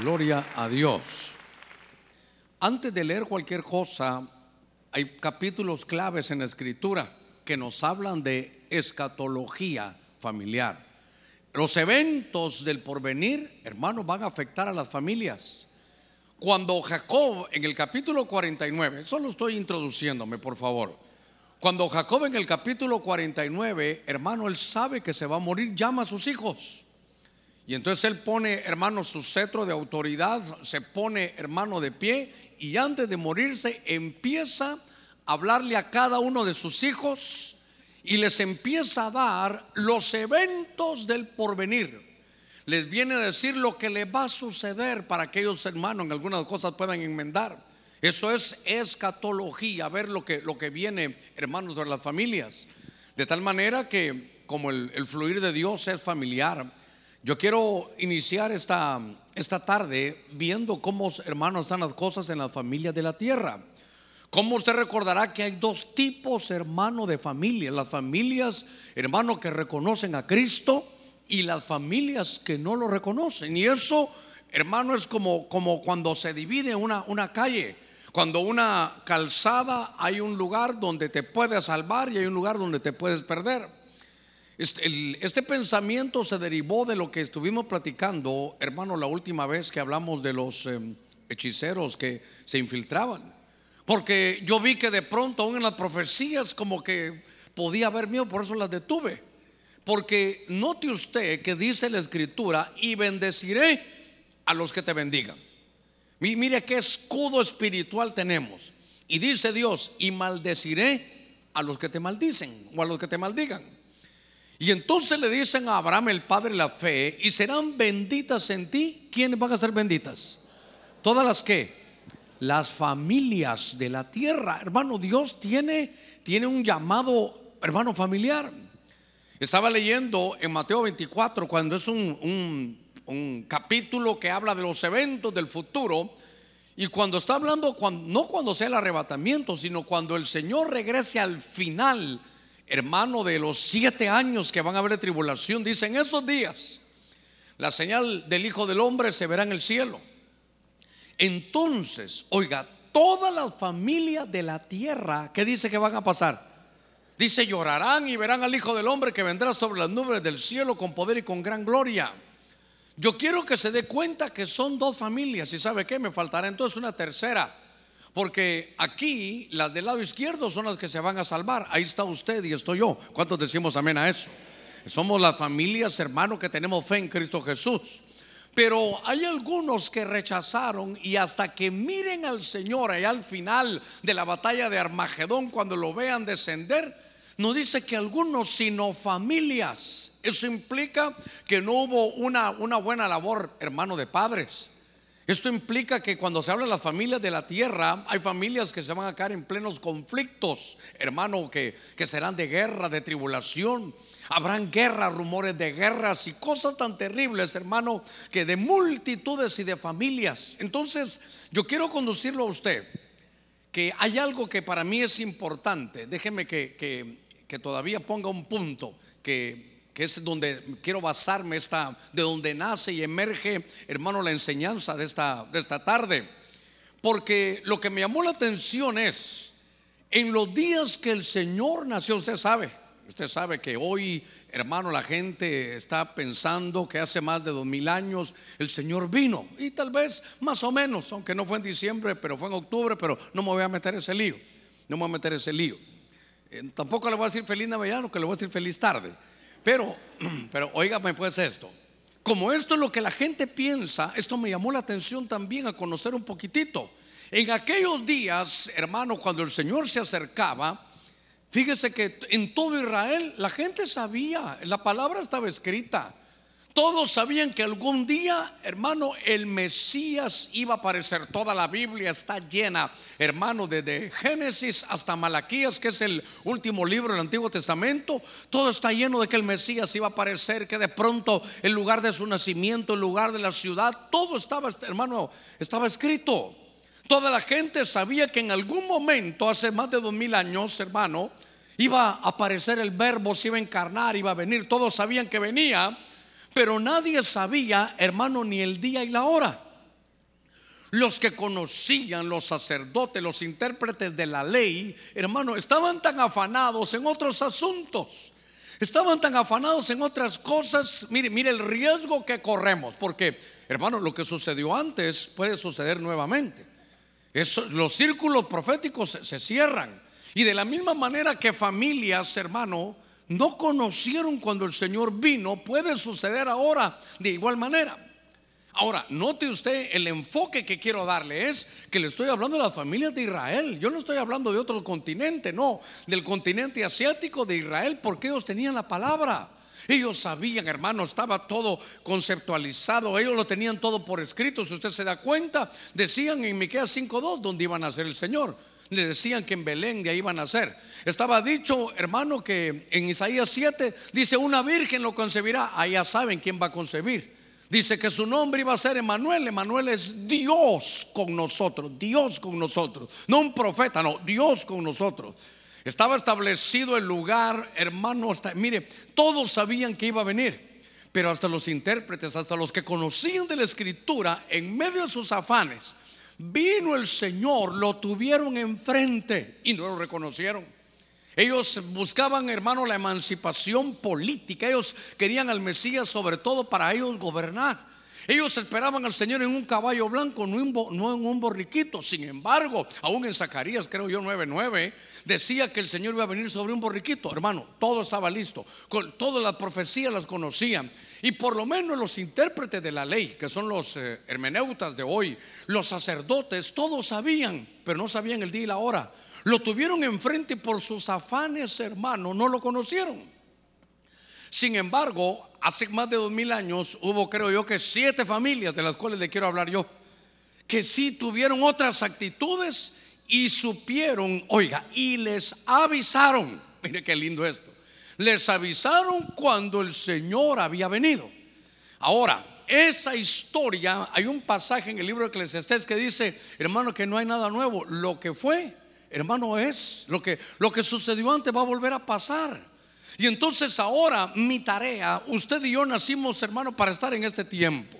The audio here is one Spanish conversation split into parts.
Gloria a Dios. Antes de leer cualquier cosa, hay capítulos claves en la escritura que nos hablan de escatología familiar. Los eventos del porvenir, hermanos, van a afectar a las familias. Cuando Jacob en el capítulo 49, solo estoy introduciéndome, por favor. Cuando Jacob en el capítulo 49, hermano, él sabe que se va a morir, llama a sus hijos. Y entonces él pone, hermano, su cetro de autoridad, se pone, hermano, de pie y antes de morirse empieza a hablarle a cada uno de sus hijos y les empieza a dar los eventos del porvenir. Les viene a decir lo que le va a suceder para que ellos, hermanos, en algunas cosas puedan enmendar. Eso es escatología, ver lo que, lo que viene, hermanos, de las familias. De tal manera que como el fluir de Dios es familiar, yo quiero iniciar esta, esta tarde viendo cómo, hermanos, están las cosas en las familias de la tierra. Como usted recordará que hay dos tipos, hermano, de familias. Las familias, hermano, que reconocen a Cristo y las familias que no lo reconocen. Y eso, hermano, es como, como cuando se divide una, una calle. Cuando una calzada hay un lugar donde te puedes salvar y hay un lugar donde te puedes perder. Este, este, pensamiento se derivó de lo que estuvimos platicando, hermano, la última vez que hablamos de los em, hechiceros que se infiltraban. Porque yo vi que de pronto, aún en las profecías, como que podía haber miedo, por eso las detuve. Porque note usted que dice la escritura, y bendeciré a los que te bendigan. Mire qué escudo espiritual tenemos. Y dice Dios, y maldeciré a los que te maldicen o a los que te maldigan. Y entonces le dicen a Abraham, el padre la fe, y serán benditas en ti. ¿Quiénes van a ser benditas? Todas las que, las familias de la tierra. Hermano, Dios tiene, tiene un llamado, hermano, familiar. Estaba leyendo en Mateo 24, cuando es un, un, capítulo que habla de los eventos del futuro. Y cuando está hablando, no cuando sea el arrebatamiento, sino cuando el Señor regrese al final hermano, de los siete años que van a haber tribulación, dice, en esos días la señal del Hijo del Hombre se verá en el cielo. Entonces, oiga, todas las familias de la tierra, ¿qué dice que van a pasar? Dice, llorarán y verán al Hijo del Hombre que vendrá sobre las nubes del cielo con poder y con gran gloria. Yo quiero que se dé cuenta que son dos familias y sabe qué, me faltará entonces una tercera porque aquí las del lado izquierdo son las que se van a salvar. Ahí está usted y estoy yo. ¿Cuántos decimos amén a eso? Somos las familias, hermanos, que tenemos fe en Cristo Jesús. Pero hay algunos que rechazaron y hasta que miren al Señor allá al final de la batalla de Armagedón, cuando lo vean descender, no dice que algunos, sino familias. Eso implica que no hubo una, una buena labor, hermano, de padres. Esto implica que cuando se habla de las familias de la tierra, hay familias que se van a caer en plenos conflictos, hermano, que, que serán de guerra, de tribulación. Habrán guerras, rumores de guerras y cosas tan terribles, hermano, que de multitudes y de familias. Entonces, yo quiero conducirlo a usted, que hay algo que para mí es importante. Déjeme que, que, que todavía ponga un punto que que es donde quiero basarme, esta, de donde nace y emerge, hermano, la enseñanza de esta, de esta tarde. Porque lo que me llamó la atención es, en los días que el Señor nació, usted sabe, usted sabe que hoy, hermano, la gente está pensando que hace más de dos mil años el Señor vino. Y tal vez más o menos, aunque no fue en diciembre, pero fue en octubre, pero no me voy a meter ese lío. No me voy a meter ese lío. Eh, tampoco le voy a decir feliz Navidad, que le voy a decir feliz tarde. Pero, pero oígame pues esto. Como esto es lo que la gente piensa, esto me llamó la atención también a conocer un poquitito. En aquellos días, hermanos, cuando el Señor se acercaba, fíjese que en todo Israel la gente sabía, la palabra estaba escrita. Todos sabían que algún día, hermano, el Mesías iba a aparecer. Toda la Biblia está llena, hermano, desde Génesis hasta Malaquías, que es el último libro del Antiguo Testamento. Todo está lleno de que el Mesías iba a aparecer, que de pronto el lugar de su nacimiento, el lugar de la ciudad, todo estaba, hermano, estaba escrito. Toda la gente sabía que en algún momento, hace más de dos mil años, hermano, iba a aparecer el verbo, se iba a encarnar, iba a venir. Todos sabían que venía pero nadie sabía, hermano, ni el día y la hora. los que conocían, los sacerdotes, los intérpretes de la ley, hermano, estaban tan afanados en otros asuntos. Estaban tan afanados en otras cosas. Mire, mire el riesgo que corremos, porque, hermano, lo que sucedió antes puede suceder nuevamente. los círculos proféticos se cierran. Y de la misma manera que familias, hermano, no conocieron cuando el Señor vino, puede suceder ahora de igual manera. Ahora, note usted el enfoque que quiero darle es que le estoy hablando de las familias de Israel. Yo no estoy hablando de otro continente, no, del continente asiático de Israel, porque ellos tenían la palabra. Ellos sabían, hermano, estaba todo conceptualizado, ellos lo tenían todo por escrito. Si usted se da cuenta, decían en Miqueas 5:2 dónde iban a ser el Señor. Le decían que en Belén de ahí iban a ser. Estaba dicho, hermano, que en Isaías 7 dice, una virgen lo concebirá. Allá saben quién va a concebir. Dice que su nombre iba a ser Emanuel. Emanuel es Dios con nosotros, Dios con nosotros. No un profeta, no, Dios con nosotros. Estaba establecido el lugar, hermano, mire, todos sabían que iba a venir, pero hasta los intérpretes, hasta los que conocían de la escritura, en medio de sus afanes, vino el Señor, lo tuvieron enfrente y no lo reconocieron. Ellos buscaban, hermano, la emancipación política. Ellos querían al Mesías sobre todo para ellos gobernar. Ellos esperaban al Señor en un caballo blanco, no en, un borriquito. Sin embargo, aún en Zacarías, creo yo 9:9, decía que el Señor iba a venir sobre un borriquito. Hermano, todo estaba listo. Con, todas las profecías las conocían. Y por lo menos los intérpretes de la ley, que son los eh, hermeneutas de hoy, los sacerdotes, todos sabían, pero no sabían el día y la hora. Lo tuvieron enfrente por sus afanes, hermano, no lo conocieron. Sin embargo, hace más de dos mil años hubo, creo yo, que siete familias de las cuales le quiero hablar yo, que sí tuvieron otras actitudes y supieron, oiga, y les avisaron, mire qué lindo esto, les avisaron cuando el Señor había venido. Ahora, esa historia, hay un pasaje en el libro de Eclesiastés que dice, hermano, que no hay nada nuevo, lo que fue hermano, es lo que, lo que sucedió antes va a volver a pasar. Y entonces ahora mi tarea, usted y yo nacimos, hermano, para estar en este tiempo.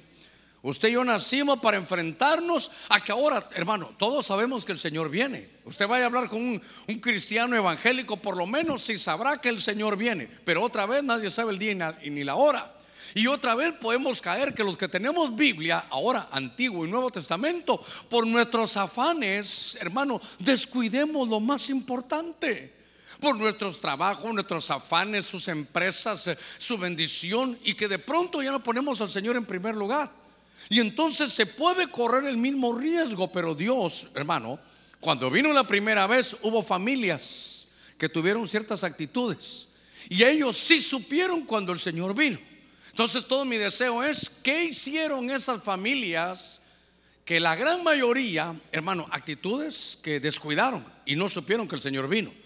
Usted y yo nacimos para enfrentarnos a que ahora, hermano, todos sabemos que el Señor viene. Usted vaya a hablar con un, un cristiano evangélico, por lo menos si sabrá que el Señor viene. Pero otra vez nadie sabe el día ni la hora. Y otra vez podemos caer que los que tenemos Biblia, ahora Antiguo y Nuevo Testamento, por nuestros afanes, hermano, descuidemos lo más importante. Por nuestros trabajos, nuestros afanes, sus empresas, eh, su bendición, y que de pronto ya no ponemos al Señor en primer lugar. Y entonces se puede correr el mismo riesgo, pero Dios, hermano, cuando vino la primera vez, hubo familias que tuvieron ciertas actitudes. Y ellos sí supieron cuando el Señor vino. Entonces todo mi deseo es, ¿qué hicieron esas familias que la gran mayoría, hermano, actitudes que descuidaron y no supieron que el Señor vino?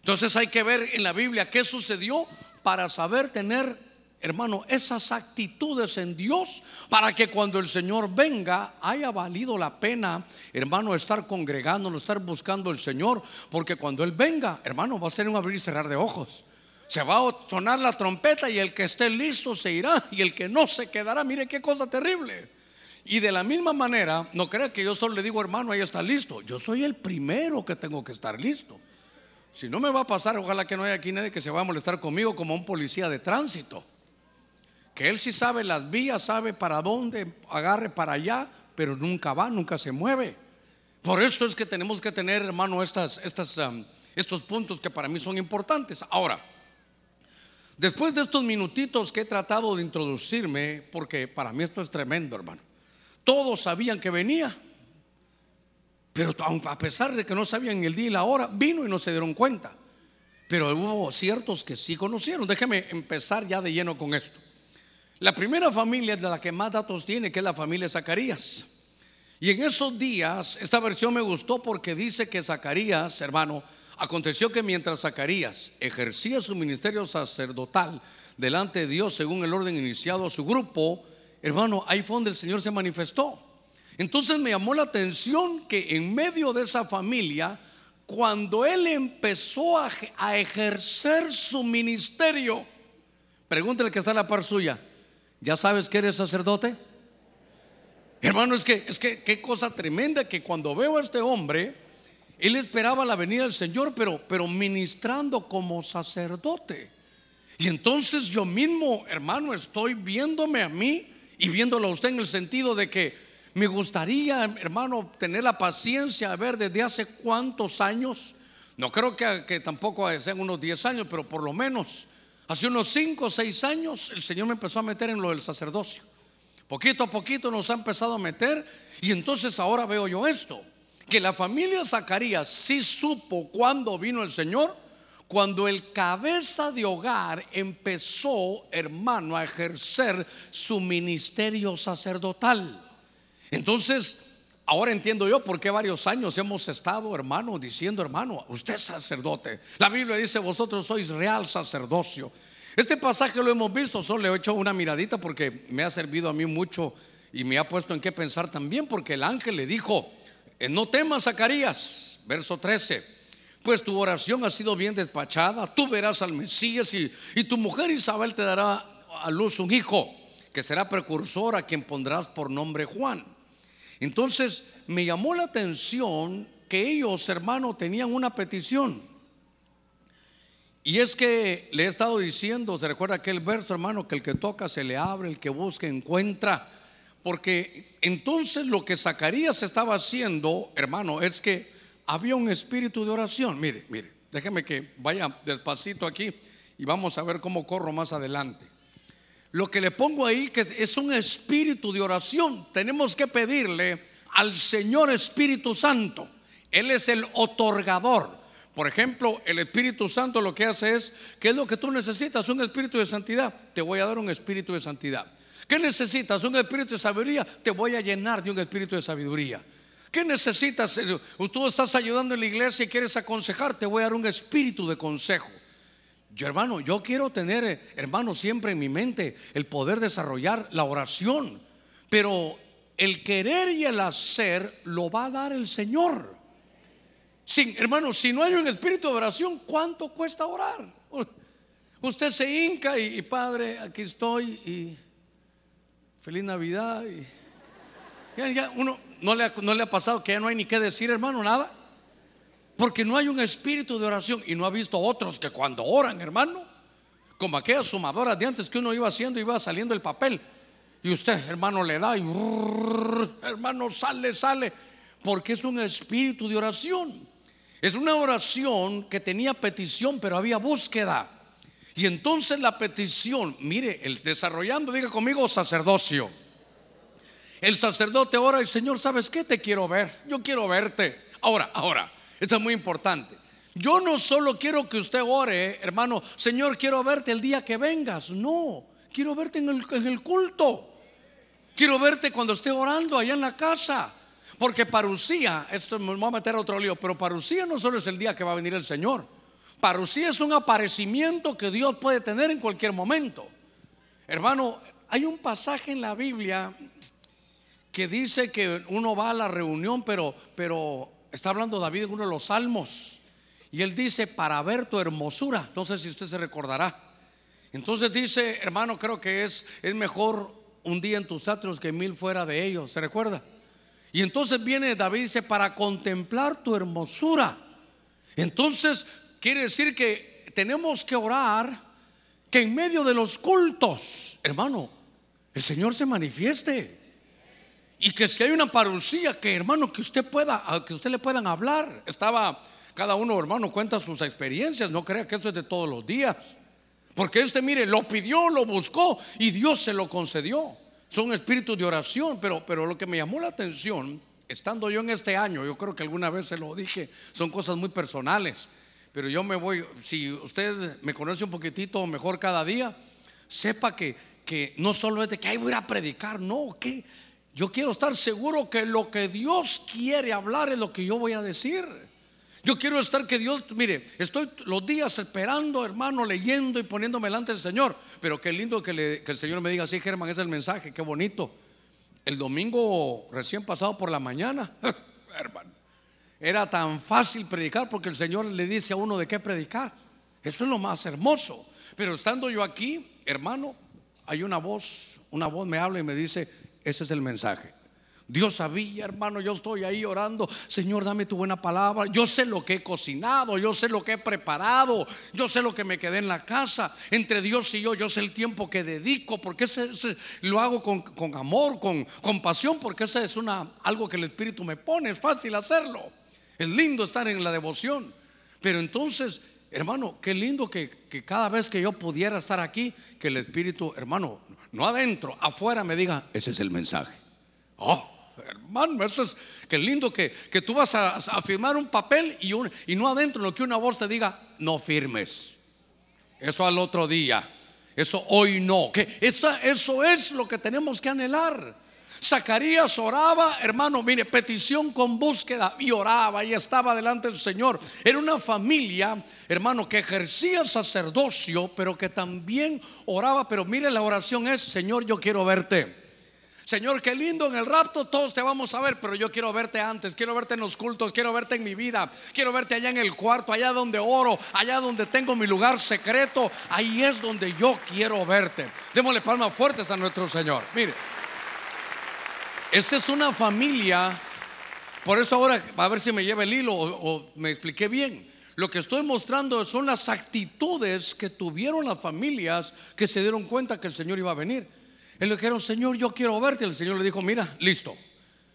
Entonces hay que ver en la Biblia qué sucedió para saber tener, hermano, esas actitudes en Dios para que cuando el Señor venga haya valido la pena, hermano, estar congregándonos, estar buscando al Señor, porque cuando Él venga, hermano, va a ser un abrir y cerrar de ojos se va a sonar la trompeta y el que esté listo se irá y el que no se quedará. Mire qué cosa terrible. Y de la misma manera, no crea que yo solo le digo, hermano, ahí está listo. Yo soy el primero que tengo que estar listo. Si no me va a pasar, ojalá que no haya aquí nadie que se va a molestar conmigo como un policía de tránsito. Que él sí sabe las vías, sabe para dónde, agarre para allá, pero nunca va, nunca se mueve. Por eso es que tenemos que tener, hermano, estas, estos puntos que para mí son importantes. Ahora, Después de estos minutitos que he tratado de introducirme, porque para mí esto es tremendo, hermano. Todos sabían que venía, pero a pesar de que no sabían el día y la hora, vino y no se dieron cuenta. Pero hubo ciertos que sí conocieron. Déjeme empezar ya de lleno con esto. La primera familia de la que más datos tiene, que es la familia Zacarías. Y en esos días, esta versión me gustó porque dice que Zacarías, hermano, Aconteció que mientras Zacarías ejercía su ministerio sacerdotal delante de Dios según el orden iniciado a su grupo, hermano, ahí fue donde el Señor se manifestó. Entonces me llamó la atención que en medio de esa familia, cuando él empezó a, ejercer su ministerio, pregúntale que está en la par suya, ¿ya sabes que eres sacerdote? Hermano, es que, es que qué cosa tremenda que cuando veo a este hombre, él esperaba la venida del Señor, pero, pero ministrando como sacerdote. Y entonces yo mismo, hermano, estoy viéndome a mí y viéndolo a usted en el sentido de que me gustaría, hermano, tener la paciencia a ver desde hace cuántos años. No creo que, que tampoco sean unos 10 años, pero por lo menos hace unos 5 o 6 años el Señor me empezó a meter en lo del sacerdocio. Poquito a poquito nos ha empezado a meter y entonces ahora veo yo esto, que la familia Zacarías sí supo cuando vino el Señor, cuando el cabeza de hogar empezó, hermano, a ejercer su ministerio sacerdotal. Entonces, ahora entiendo yo por qué varios años hemos estado, hermano, diciendo, hermano, usted es sacerdote. La Biblia dice, vosotros sois real sacerdocio. Este pasaje lo hemos visto, solo le he hecho una miradita porque me ha servido a mí mucho y me ha puesto en qué pensar también, porque el ángel le dijo, eh, no temas, Zacarías, verso 13, pues tu oración ha sido bien despachada, tú verás al Mesías y, y tu mujer Isabel te dará a luz un hijo, que será precursor a quien pondrás por nombre Juan. Entonces me llamó la atención que ellos, hermano, tenían una petición. Y es que le he estado diciendo, se recuerda aquel verso, hermano, que el que toca se le abre, el que busca encuentra. Porque entonces lo que Zacarías estaba haciendo, hermano, es que había un espíritu de oración. Mire, mire, déjeme que vaya despacito aquí y vamos a ver cómo corro más adelante. Lo que le pongo ahí que es un espíritu de oración. Tenemos que pedirle al Señor Espíritu Santo. Él es el otorgador. Por ejemplo, el Espíritu Santo lo que hace es, ¿qué es lo que tú necesitas? Un espíritu de santidad. Te voy a dar un espíritu de santidad. ¿Qué necesitas? Un espíritu de sabiduría. Te voy a llenar de un espíritu de sabiduría. ¿Qué necesitas? Tú estás ayudando en la iglesia y quieres aconsejar. Te voy a dar un espíritu de consejo. Yo, hermano, yo quiero tener, eh, hermano, siempre en mi mente el poder desarrollar la oración. Pero el querer y el hacer lo va a dar el Señor. Sin, hermano, si no hay un espíritu de oración, ¿cuánto cuesta orar? Usted se hinca y, Padre, aquí estoy y feliz Navidad. Y, ya, uno no le, no le ha pasado que ya no hay ni qué decir, hermano, nada. Porque no hay un espíritu de oración y no ha visto otros que cuando oran, hermano, como aquellas sumadoras de antes que uno iba haciendo, iba saliendo el papel. Y usted, hermano, le da y hermano, sale, sale, porque es un espíritu de oración. Es una oración que tenía petición, pero había búsqueda. Y entonces la petición, mire, el desarrollando, diga conmigo, sacerdocio. El sacerdote ora y Señor, ¿sabes qué? Te quiero ver. Yo quiero verte. Ahora, ahora, esto es muy importante. Yo no solo quiero que usted ore, hermano, Señor, quiero verte el día que vengas. No, quiero verte en el, culto. Quiero verte cuando esté orando allá en la casa. Porque parucía, esto me voy a meter a otro lío, pero parucía no solo es el día que va a venir el Señor. Parucía es un aparecimiento que Dios puede tener en cualquier momento. Hermano, hay un pasaje en la Biblia que dice que uno va a la reunión, pero, pero está hablando David en uno de los salmos. Y él dice, para ver tu hermosura. No sé si usted se recordará. Entonces dice, hermano, creo que es, es mejor un día en tus atrios que mil fuera de ellos. ¿Se recuerda? Y entonces viene David dice, para contemplar tu hermosura. Entonces quiere decir que tenemos que orar que en medio de los cultos, hermano, el Señor se manifieste. Y que si hay una parucía, que hermano, que usted pueda, que usted le puedan hablar. Estaba, cada uno, hermano, cuenta sus experiencias. No crea que esto es de todos los días. Porque este, mire, lo pidió, lo buscó y Dios se lo concedió son espíritus de oración, pero, pero lo que me llamó la atención, estando yo en este año, yo creo que alguna vez se lo dije, son cosas muy personales, pero yo me voy, si usted me conoce un poquitito mejor cada día, sepa que, que no solo es de que ahí voy a predicar, no, que yo quiero estar seguro que lo que Dios quiere hablar es lo que yo voy a decir. Yo quiero estar que Dios, mire, estoy los días esperando, hermano, leyendo y poniéndome delante del Señor. Pero qué lindo que, el Señor me diga, sí, Germán, es el mensaje, qué bonito. El domingo recién pasado por la mañana, hermano, era tan fácil predicar porque el Señor le dice a uno de qué predicar. Eso es lo más hermoso. Pero estando yo aquí, hermano, hay una voz, una voz me habla y me dice, ese es el mensaje. Dios sabía, hermano, yo estoy ahí orando, Señor, dame tu buena palabra. Yo sé lo que he cocinado, yo sé lo que he preparado, yo sé lo que me quedé en la casa. Entre Dios y yo, yo sé el tiempo que dedico, porque ese, lo hago con, amor, con compasión, porque ese es una, algo que el Espíritu me pone, es fácil hacerlo. Es lindo estar en la devoción. Pero entonces, hermano, qué lindo que, que cada vez que yo pudiera estar aquí, que el Espíritu, hermano, no adentro, afuera me diga, ese es el mensaje. Oh, Hermano, eso es que lindo que, que tú vas a, firmar un papel y, y no adentro lo que una voz te diga, no firmes. Eso al otro día. Eso hoy no. Que eso es lo que tenemos que anhelar. Zacarías oraba, hermano, mire, petición con búsqueda y oraba y estaba delante del Señor. Era una familia, hermano, que ejercía sacerdocio, pero que también oraba. Pero mire, la oración es, Señor, yo quiero verte. Señor, qué lindo en el rapto, todos te vamos a ver, pero yo quiero verte antes, quiero verte en los cultos, quiero verte en mi vida, quiero verte allá en el cuarto, allá donde oro, allá donde tengo mi lugar secreto, ahí es donde yo quiero verte. Démosle palmas fuertes a nuestro Señor. Mire, esta es una familia, por eso ahora a ver si me lleva el hilo o, me expliqué bien. Lo que estoy mostrando son las actitudes que tuvieron las familias que se dieron cuenta que el Señor iba a venir. Él le dijeron, Señor, yo quiero verte. El Señor le dijo, mira, listo.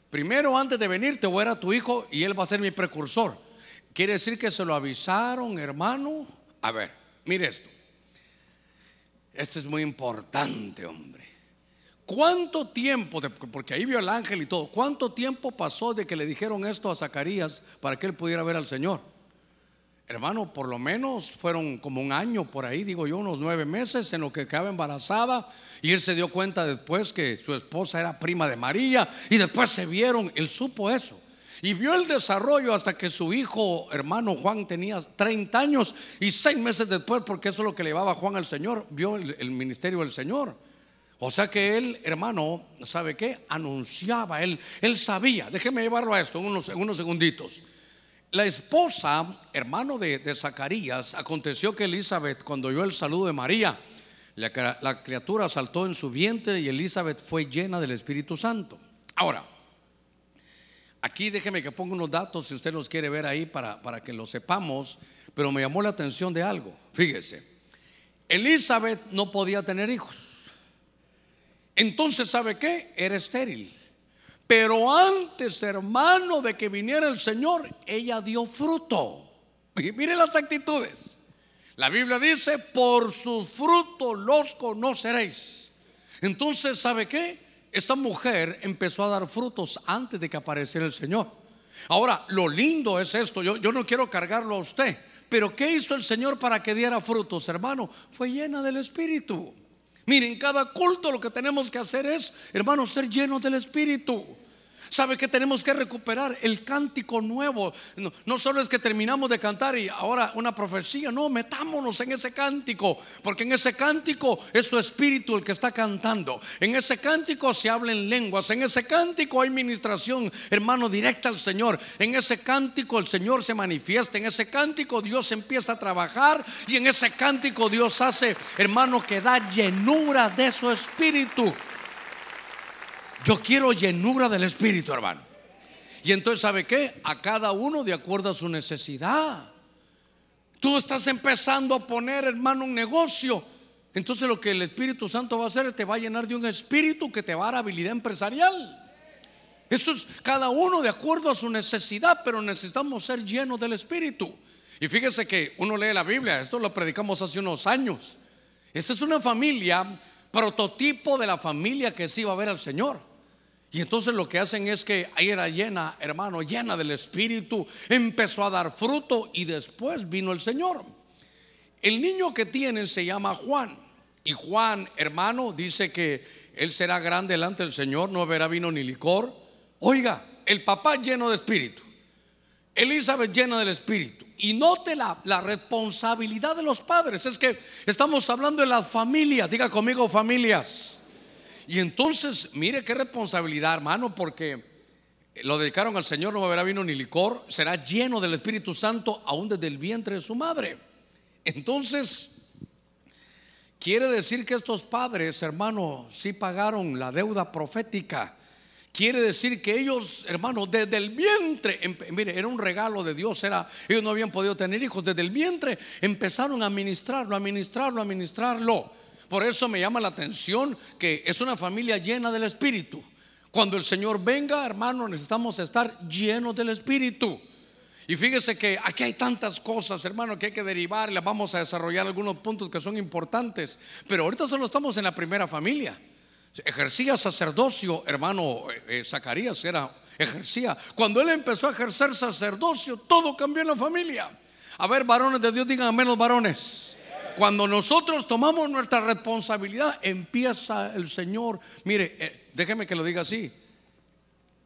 Primero, antes de venir, te voy a dar a tu hijo y él va a ser mi precursor. Quiere decir que se lo avisaron, hermano. A ver, mire esto. Esto es muy importante, hombre. ¿Cuánto tiempo, porque ahí vio el ángel y todo, cuánto tiempo pasó de que le dijeron esto a Zacarías para que él pudiera ver al Señor? Hermano, por lo menos fueron como un año por ahí, digo yo, unos nueve meses en lo que quedaba embarazada. Y él se dio cuenta después que su esposa era prima de María. Y después se vieron, él supo eso. Y vio el desarrollo hasta que su hijo, hermano Juan, tenía 30 años. Y seis meses después, porque eso es lo que llevaba Juan al Señor, vio el, ministerio del Señor. O sea que él, hermano, ¿sabe qué? Anunciaba, él, él sabía. Déjeme llevarlo a esto unos, unos segunditos. La esposa, hermano de, Zacarías, aconteció que Elizabeth, cuando oyó el saludo de María, la, criatura saltó en su vientre y Elizabeth fue llena del Espíritu Santo. Ahora, aquí déjeme que ponga unos datos si usted los quiere ver ahí para, para que lo sepamos, pero me llamó la atención de algo. Fíjese, Elizabeth no podía tener hijos. Entonces, ¿sabe qué? Era estéril. Pero antes, hermano, de que viniera el Señor, ella dio fruto. Y mire las actitudes. La Biblia dice, por sus frutos los conoceréis. Entonces, ¿sabe qué? Esta mujer empezó a dar frutos antes de que apareciera el Señor. Ahora, lo lindo es esto, yo, yo no quiero cargarlo a usted, pero ¿qué hizo el Señor para que diera frutos, hermano? Fue llena del Espíritu. Miren, cada culto lo que tenemos que hacer es, hermanos, ser llenos del Espíritu. ¿Sabe que tenemos que recuperar? El cántico nuevo. No, solo es que terminamos de cantar y ahora una profecía, no, metámonos en ese cántico, porque en ese cántico es su espíritu el que está cantando. En ese cántico se habla en lenguas, en ese cántico hay ministración, hermano, directa al Señor. En ese cántico el Señor se manifiesta, en ese cántico Dios empieza a trabajar y en ese cántico Dios hace, hermano, que da llenura de su espíritu. Yo quiero llenura del Espíritu, hermano. Y entonces, ¿sabe qué? A cada uno de acuerdo a su necesidad. Tú estás empezando a poner, hermano, un negocio. Entonces lo que el Espíritu Santo va a hacer es te va a llenar de un espíritu que te va a dar habilidad empresarial. Eso es cada uno de acuerdo a su necesidad, pero necesitamos ser llenos del Espíritu. Y fíjese que uno lee la Biblia, esto lo predicamos hace unos años. Esta es una familia, prototipo de la familia que sí va a ver al Señor. Y entonces lo que hacen es que ahí era llena, hermano, llena del Espíritu, empezó a dar fruto y después vino el Señor. El niño que tienen se llama Juan. Y Juan, hermano, dice que él será grande delante del Señor, no verá vino ni licor. Oiga, el papá lleno de espíritu, Elizabeth llena del espíritu. Y note la, la responsabilidad de los padres. Es que estamos hablando de las familias. Diga conmigo familias. Y entonces, mire qué responsabilidad, hermano, porque lo dedicaron al Señor, no beberá vino ni licor, será lleno del Espíritu Santo aún desde el vientre de su madre. Entonces, quiere decir que estos padres, hermano, sí pagaron la deuda profética Quiere decir que ellos, hermanos, desde el vientre, mire, era un regalo de Dios, era, ellos no habían podido tener hijos, desde el vientre empezaron a ministrarlo, a ministrarlo, a ministrarlo. Por eso me llama la atención que es una familia llena del Espíritu. Cuando el Señor venga, hermano, necesitamos estar llenos del Espíritu. Y fíjese que aquí hay tantas cosas, hermano, que hay que derivar las vamos a desarrollar algunos puntos que son importantes. Pero ahorita solo estamos en la primera familia. Ejercía sacerdocio, hermano eh, eh, Zacarías era ejercía. Cuando él empezó a ejercer sacerdocio, todo cambió en la familia. A ver, varones de Dios, digan menos varones. Cuando nosotros tomamos nuestra responsabilidad, empieza el Señor. Mire, eh, déjeme que lo diga así.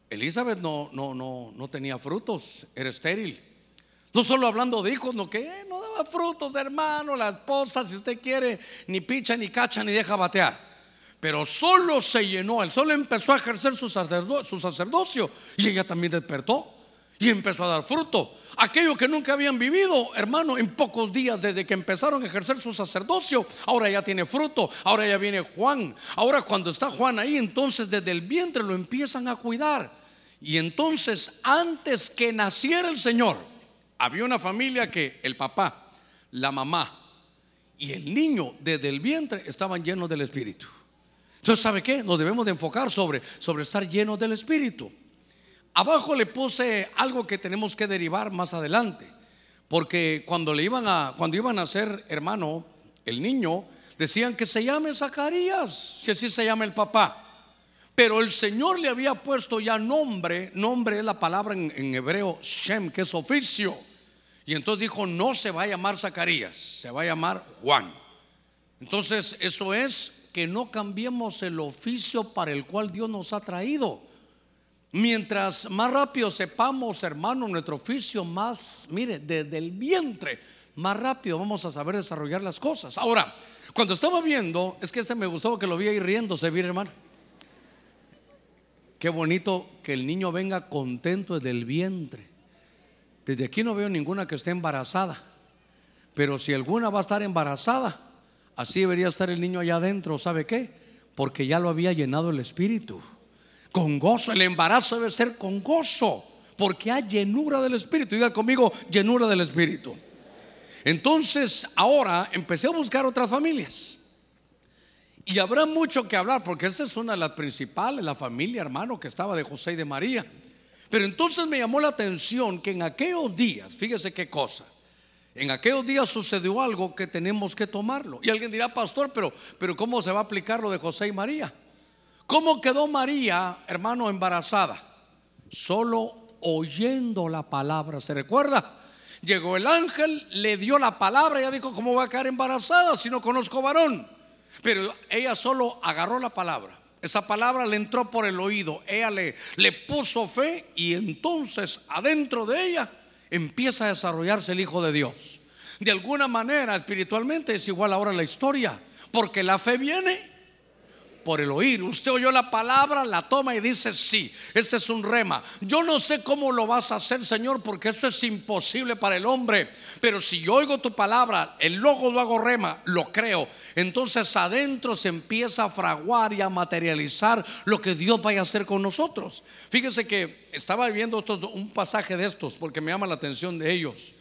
Elizabeth no, no, no, no tenía frutos, era estéril. No solo hablando de hijos, no que no daba frutos, hermano, la esposa, si usted quiere, ni picha, ni cacha, ni deja batear pero solo se llenó, él solo empezó a ejercer su sacerdocio, y ella también despertó y empezó a dar fruto. Aquello que nunca habían vivido, hermano, en pocos días desde que empezaron a ejercer su sacerdocio, ahora ya tiene fruto, ahora ya viene Juan. Ahora cuando está Juan ahí, entonces desde el vientre lo empiezan a cuidar. Y entonces antes que naciera el Señor, había una familia que el papá, la mamá y el niño desde el vientre estaban llenos del Espíritu. Entonces, ¿sabe qué? Nos debemos de enfocar sobre, sobre estar llenos del Espíritu. Abajo le puse algo que tenemos que derivar más adelante. Porque cuando le iban a, cuando iban a ser hermano, el niño, decían que se llame Zacarías, si así se llama el papá. Pero el Señor le había puesto ya nombre, nombre es la palabra en hebreo Shem, que es oficio. Y entonces dijo, no se va a llamar Zacarías, se va a llamar Juan. Entonces, eso es que no cambiemos el oficio para el cual Dios nos ha traído. Mientras más rápido sepamos, hermano, nuestro oficio, más, mire, desde el vientre, más rápido vamos a saber desarrollar las cosas. Ahora, cuando estaba viendo, es que este me gustó que lo vi ahí riéndose, bien hermano. Qué bonito que el niño venga contento desde el vientre. Desde aquí no veo ninguna que esté embarazada. Pero si alguna va a estar embarazada, Así debería estar el niño allá adentro, ¿sabe qué? Porque ya lo había llenado el Espíritu. Con gozo, el embarazo debe ser con gozo, porque hay llenura del Espíritu. Diga conmigo, llenura del Espíritu. Entonces, ahora empecé a buscar otras familias. Y habrá mucho que hablar, porque esta es una de las principales, la familia, hermano, que estaba de José y de María. Pero entonces me llamó la atención que en aquellos días, fíjese qué cosa, en aquellos días sucedió algo que tenemos que tomarlo. Y alguien dirá, pastor, pero, pero ¿cómo se va a aplicar lo de José y María? ¿Cómo quedó María, hermano, embarazada? Solo oyendo la palabra. ¿Se recuerda? Llegó el ángel, le dio la palabra, ella dijo, ¿cómo va a quedar embarazada si no conozco varón? Pero ella solo agarró la palabra. Esa palabra le entró por el oído. Ella le, le puso fe y entonces adentro de ella empieza a desarrollarse el Hijo de Dios. De alguna manera, espiritualmente es igual ahora la historia, porque la fe viene por el oír. Usted oyó la palabra, la toma y dice, sí, este es un rema. Yo no sé cómo lo vas a hacer, Señor, porque eso es imposible para el hombre. Pero si yo oigo tu palabra, el logo lo hago rema, lo creo. Entonces adentro se empieza a fraguar y a materializar lo que Dios vaya a hacer con nosotros. Fíjese que estaba viendo un pasaje de estos porque me llama la atención de ellos.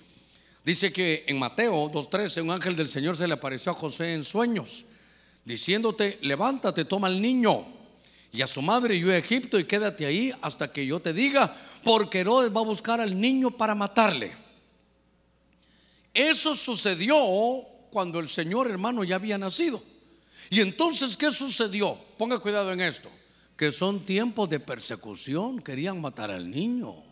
Dice que en Mateo 2.13 un ángel del Señor se le apareció a José en sueños diciéndote, levántate, toma al niño y a su madre y yo a Egipto y quédate ahí hasta que yo te diga, porque Herodes va a buscar al niño para matarle. Eso sucedió cuando el Señor hermano ya había nacido. Y entonces, ¿qué sucedió? Ponga cuidado en esto, que son tiempos de persecución, querían matar al niño.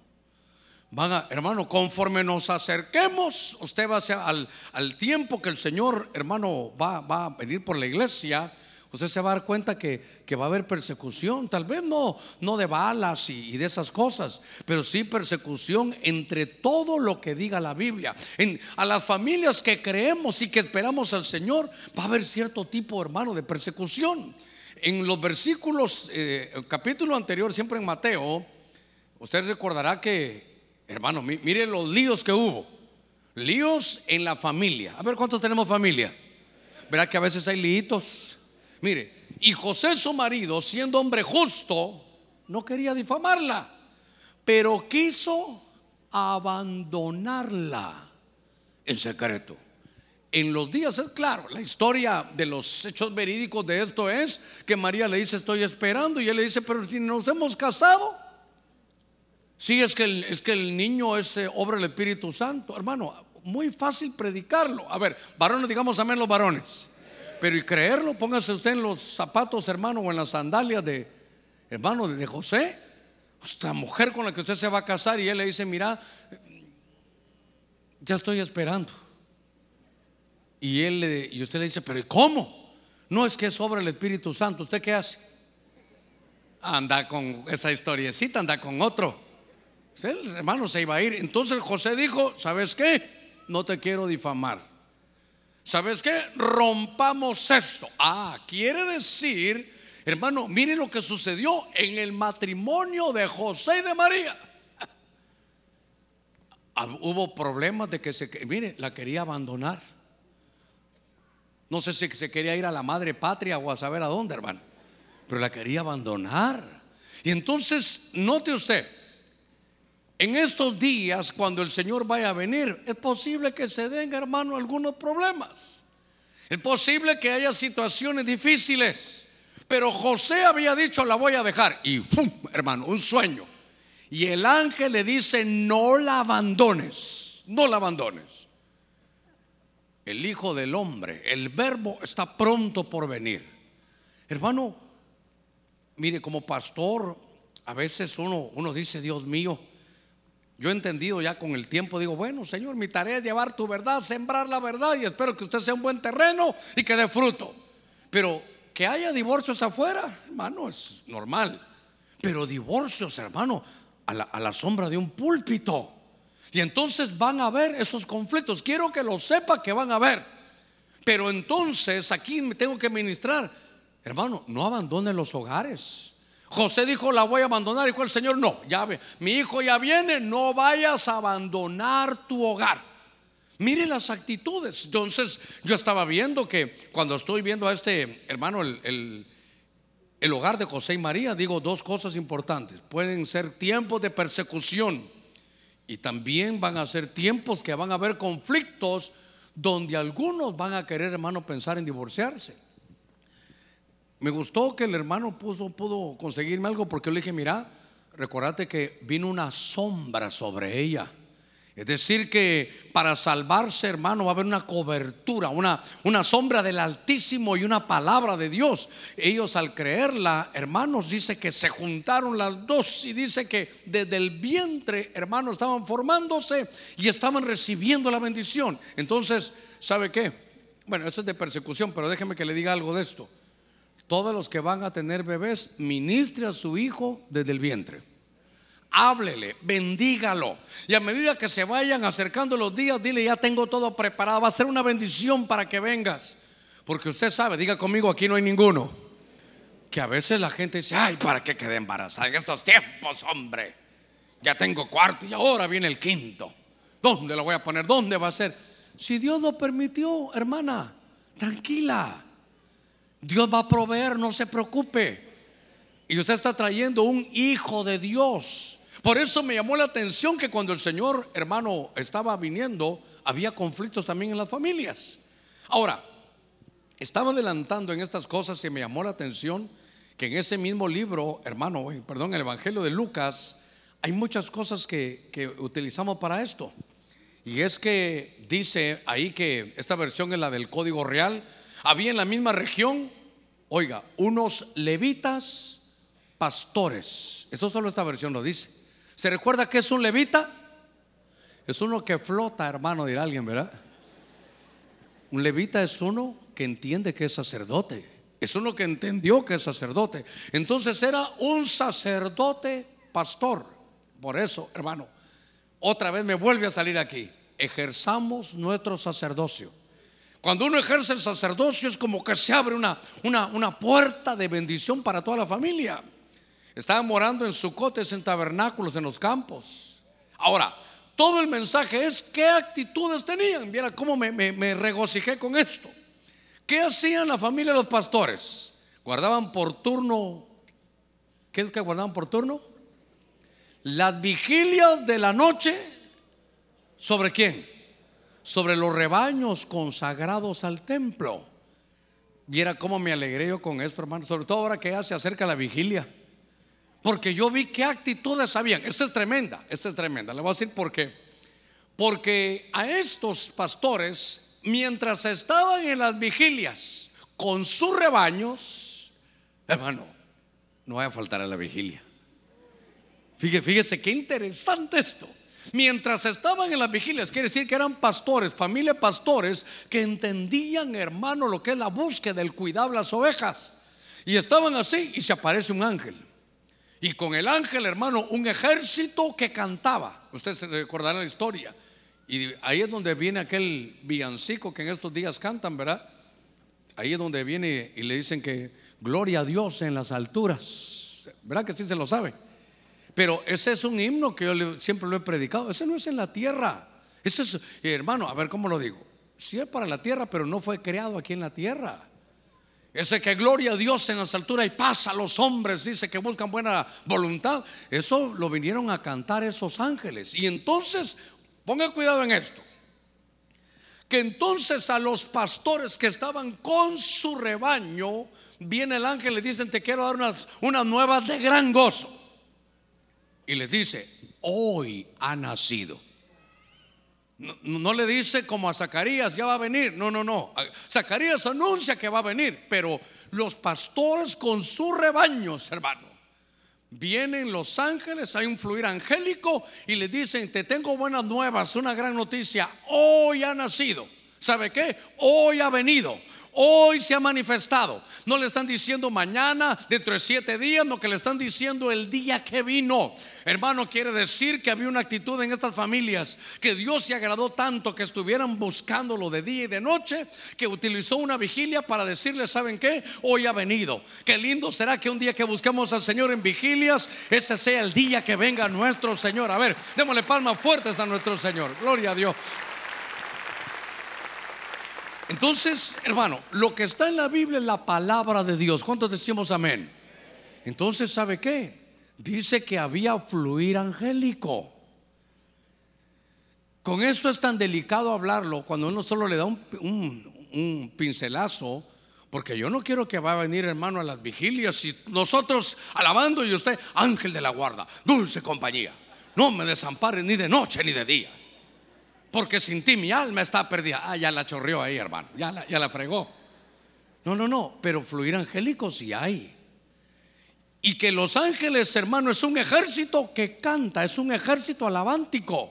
Hermano, conforme nos acerquemos, usted va a al, al tiempo que el Señor, hermano, va, va, a venir por la iglesia, usted se va a dar cuenta que, que va a haber persecución, tal vez no, no de balas y, de esas cosas, pero sí persecución entre todo lo que diga la Biblia. En, a las familias que creemos y que esperamos al Señor, va a haber cierto tipo, hermano, de persecución. En los versículos, eh, el capítulo anterior, siempre en Mateo, usted recordará que Hermano, mire los líos que hubo. Líos en la familia. A ver cuántos tenemos familia. Verá que a veces hay líos. Mire, y José su marido, siendo hombre justo, no quería difamarla, pero quiso abandonarla en secreto. En los días es claro, la historia de los hechos verídicos de esto es que María le dice estoy esperando y él le dice, pero si nos hemos casado. Sí, es que el, es que el niño es eh, obra del Espíritu Santo. Hermano, muy fácil predicarlo. A ver, varones, digamos amén los varones. Pero y creerlo, póngase usted en los zapatos, hermano, o en las sandalias de, hermano, de José. Esta mujer con la que usted se va a casar y él le dice, mira, ya estoy esperando. Y él le, y usted le dice, pero ¿cómo? No es que es obra del Espíritu Santo. ¿Usted qué hace? Anda con esa historiecita, anda con otro. El hermano se iba a ir. Entonces José dijo, ¿sabes qué? No te quiero difamar. ¿Sabes qué? Rompamos esto. Ah, quiere decir, hermano, mire lo que sucedió en el matrimonio de José y de María. Ah, hubo problemas de que se, mire, la quería abandonar. No sé si se quería ir a la madre patria o a saber a dónde, hermano, pero la quería abandonar. Y entonces, note usted, en estos días, cuando el Señor vaya a venir, es posible que se den, hermano, algunos problemas. Es posible que haya situaciones difíciles. Pero José había dicho, la voy a dejar. Y, hermano, un sueño. Y el ángel le dice, no la abandones, no la abandones. El Hijo del Hombre, el verbo está pronto por venir. Hermano, mire, como pastor, a veces uno, uno dice, Dios mío, yo he entendido ya con el tiempo, digo, bueno, Señor, mi tarea es llevar tu verdad, sembrar la verdad y espero que usted sea un buen terreno y que dé fruto. Pero que haya divorcios afuera, hermano, es normal. Pero divorcios, hermano, a la, a la sombra de un púlpito. Y entonces van a haber esos conflictos. Quiero que lo sepa que van a haber. Pero entonces aquí me tengo que ministrar. Hermano, no abandone los hogares. José dijo, la voy a abandonar. Dijo el Señor, no, ya ve, mi hijo ya viene, no vayas a abandonar tu hogar. Mire las actitudes. Entonces yo estaba viendo que cuando estoy viendo a este hermano, el, el hogar de José y María, digo dos cosas importantes. Pueden ser tiempos de persecución y también van a ser tiempos que van a haber conflictos donde algunos van a querer, hermano, pensar en divorciarse. Me gustó que el hermano pudo, conseguirme algo porque le dije, mira, recordate que vino una sombra sobre ella. Es decir, que para salvarse, hermano, va a haber una cobertura, una, una sombra del Altísimo y una palabra de Dios. Ellos al creerla, hermanos, dice que se juntaron las dos y dice que desde el vientre, hermanos, estaban formándose y estaban recibiendo la bendición. Entonces, ¿sabe qué? Bueno, eso es de persecución, pero déjeme que le diga algo de esto. Todos los que van a tener bebés, ministre a su hijo desde el vientre. Háblele, bendígalo. Y a medida que se vayan acercando los días, dile, ya tengo todo preparado. Va a ser una bendición para que vengas. Porque usted sabe, diga conmigo, aquí no hay ninguno. Que a veces la gente dice, ay, ¿para qué quedé embarazada en estos tiempos, hombre? Ya tengo cuarto y ahora viene el quinto. ¿Dónde lo voy a poner? ¿Dónde va a ser? Si Dios lo permitió, hermana, tranquila. Dios va a proveer, no se preocupe. Y usted está trayendo un hijo de Dios. Por eso me llamó la atención que cuando el Señor, hermano, estaba viniendo, había conflictos también en las familias. Ahora, estaba adelantando en estas cosas y me llamó la atención que en ese mismo libro, hermano, perdón, el Evangelio de Lucas, hay muchas cosas que, que utilizamos para esto. Y es que dice ahí que esta versión es la del Código Real, había en la misma región, oiga, unos levitas pastores. Eso solo esta versión lo dice. ¿Se recuerda que es un levita? Es uno que flota, hermano, dirá alguien, ¿verdad? Un levita es uno que entiende que es sacerdote. Es uno que entendió que es sacerdote. Entonces era un sacerdote pastor. Por eso, hermano, otra vez me vuelve a salir aquí. Ejerzamos nuestro sacerdocio cuando uno ejerce el sacerdocio es como que se abre una, una, una puerta de bendición para toda la familia. Estaban morando en Sucotes, en tabernáculos, en los campos. Ahora, todo el mensaje es qué actitudes tenían. Viera cómo me, me, regocijé con esto. ¿Qué hacían la familia de los pastores? Guardaban por turno ¿qué es lo que guardaban por turno? Las vigilias de la noche, ¿sobre quién? Sobre los rebaños consagrados al templo. Viera cómo me alegré yo con esto, hermano, sobre todo ahora que ya se acerca la vigilia. Porque yo vi qué actitudes habían. Esta es tremenda, esta es tremenda. Le voy a decir por qué. Porque a estos pastores, mientras estaban en las vigilias con sus rebaños, hermano, no vaya a faltar a la vigilia. Fíjese, fíjese qué interesante esto. Mientras estaban en las vigilias, quiere decir que eran pastores, familia de pastores, que entendían, hermano, lo que es la búsqueda, el cuidado de las ovejas. Y estaban así y se aparece un ángel. Y con el ángel, hermano, un ejército que cantaba. Ustedes se recordarán la historia. Y ahí es donde viene aquel villancico que en estos días cantan, ¿verdad? Ahí es donde viene y le dicen que gloria a Dios en las alturas. ¿Verdad que sí se lo sabe? Pero ese es un himno que yo siempre lo he predicado. Ese no es en la tierra. Ese es, hermano, a ver cómo lo digo. Sí es para la tierra, pero no fue creado aquí en la tierra. Ese que gloria a Dios en las alturas y paz a los hombres, dice que buscan buena voluntad. Eso lo vinieron a cantar esos ángeles. Y entonces, pongan cuidado en esto. Que entonces a los pastores que estaban con su rebaño, viene el ángel y les dicen, te quiero dar unas, unas nuevas de gran gozo. Y les dice, hoy ha nacido. No, le dice como a Zacarías, ya va a venir. No, no, no. Zacarías anuncia que va a venir, pero los pastores con sus rebaños, hermano, vienen los ángeles, hay un fluir angélico y le dicen, te tengo buenas nuevas, una gran noticia. Hoy ha nacido. ¿Sabe qué? Hoy ha venido. Hoy se ha manifestado. No le están diciendo mañana, dentro de siete días, no que le están diciendo el día que vino. Hermano, quiere decir que había una actitud en estas familias que Dios se agradó tanto que estuvieran buscándolo de día y de noche, que utilizó una vigilia para decirle, ¿saben qué? Hoy ha venido. Qué lindo será que un día que busquemos al Señor en vigilias, ese sea el día que venga nuestro Señor. A ver, démosle palmas fuertes a nuestro Señor. Gloria a Dios. Entonces, hermano, lo que está en la Biblia es la palabra de Dios. ¿Cuántos decimos amén? Entonces, ¿sabe qué? Dice que había fluir angélico. Con eso es tan delicado hablarlo cuando uno solo le da un, pincelazo, porque yo no quiero que va a venir hermano a las vigilias y nosotros alabando y usted, ángel de la guarda, dulce compañía, no me desampare ni de noche ni de día porque sin ti mi alma está perdida. Ah, ya la chorreó ahí, hermano, ya la, ya la fregó. No, no, no, pero fluir angélico sí hay. Y que los ángeles, hermano, es un ejército que canta, es un ejército alabántico.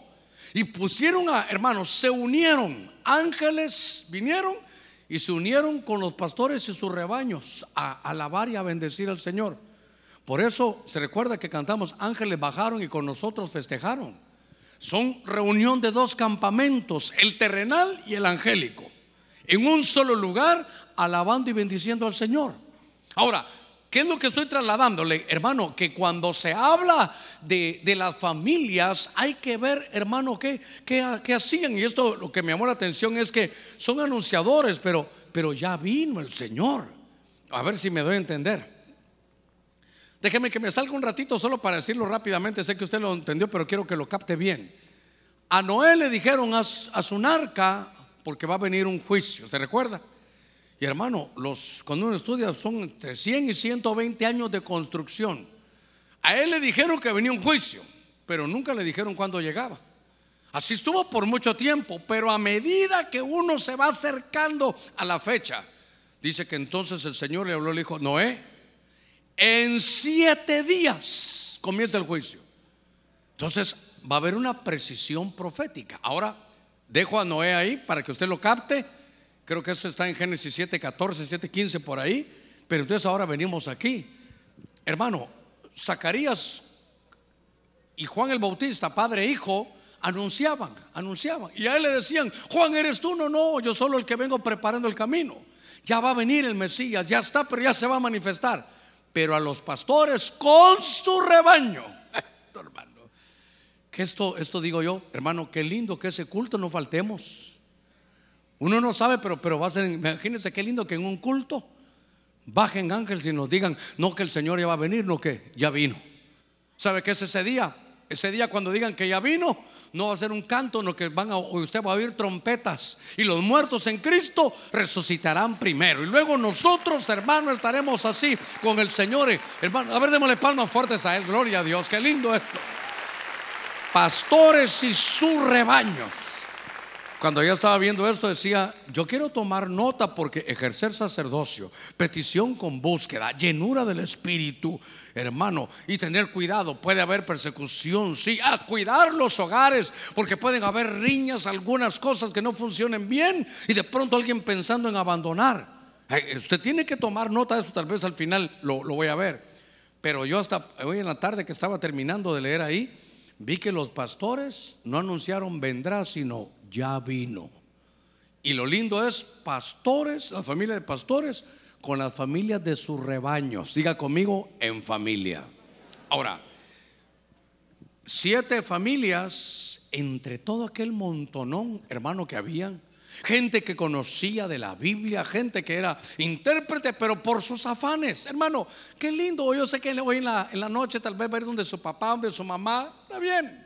Y pusieron a, hermanos, se unieron, ángeles vinieron y se unieron con los pastores y sus rebaños a alabar y a bendecir al Señor. Por eso se recuerda que cantamos, ángeles bajaron y con nosotros festejaron. Son reunión de dos campamentos, el terrenal y el angélico, en un solo lugar, alabando y bendiciendo al Señor. Ahora, ¿qué es lo que estoy trasladándole, hermano? Que cuando se habla de, las familias, hay que ver, hermano, qué, qué, hacían. Y esto lo que me llamó la atención es que son anunciadores, pero, pero ya vino el Señor. A ver si me doy a entender. Déjeme que me salga un ratito solo para decirlo rápidamente. Sé que usted lo entendió, pero quiero que lo capte bien. A Noé le dijeron a, su narca porque va a venir un juicio, ¿se recuerda? Y hermano, los, cuando uno estudia son entre 100 y 120 años de construcción. A él le dijeron que venía un juicio, pero nunca le dijeron cuándo llegaba. Así estuvo por mucho tiempo, pero a medida que uno se va acercando a la fecha, dice que entonces el Señor le habló le dijo, Noé, en siete días comienza el juicio. Entonces va a haber una precisión profética. Ahora dejo a Noé ahí para que usted lo capte. Creo que eso está en Génesis 7, 14, 7, 15 por ahí. Pero entonces ahora venimos aquí. Hermano, Zacarías y Juan el Bautista, padre e hijo, anunciaban, anunciaban. Y a él le decían, Juan, ¿eres tú? No, no, yo solo el que vengo preparando el camino. Ya va a venir el Mesías, ya está, pero ya se va a manifestar pero a los pastores con su rebaño. Esto, hermano, que esto, esto digo yo, hermano, qué lindo que ese culto no faltemos. Uno no sabe, pero, pero va a ser, imagínense qué lindo que en un culto bajen ángeles y nos digan, no que el Señor ya va a venir, no que ya vino. ¿Sabe qué es ese día? Ese día cuando digan que ya vino, no va a ser un canto, no que van a, usted va a oír trompetas y los muertos en Cristo resucitarán primero. Y luego nosotros, hermanos, estaremos así con el Señor. Hermano, a ver, démosle palmas fuertes a Él. Gloria a Dios, qué lindo esto. Pastores y sus rebaños. Cuando yo estaba viendo esto decía, yo quiero tomar nota porque ejercer sacerdocio, petición con búsqueda, llenura del Espíritu, hermano, y tener cuidado, puede haber persecución, sí, a cuidar los hogares, porque pueden haber riñas, algunas cosas que no funcionen bien y de pronto alguien pensando en abandonar. Usted tiene que tomar nota de eso, tal vez al final lo, lo voy a ver. Pero yo hasta hoy en la tarde que estaba terminando de leer ahí, vi que los pastores no anunciaron vendrá, sino ya vino. Y lo lindo es pastores, la familia de pastores, con las familias de sus rebaños. Diga conmigo, en familia. Ahora, siete familias entre todo aquel montonón, hermano, que habían. Gente que conocía de la Biblia, gente que era intérprete, pero por sus afanes. Hermano, qué lindo. Yo sé que hoy en la, en la noche tal vez ver donde su papá, donde su mamá. Está bien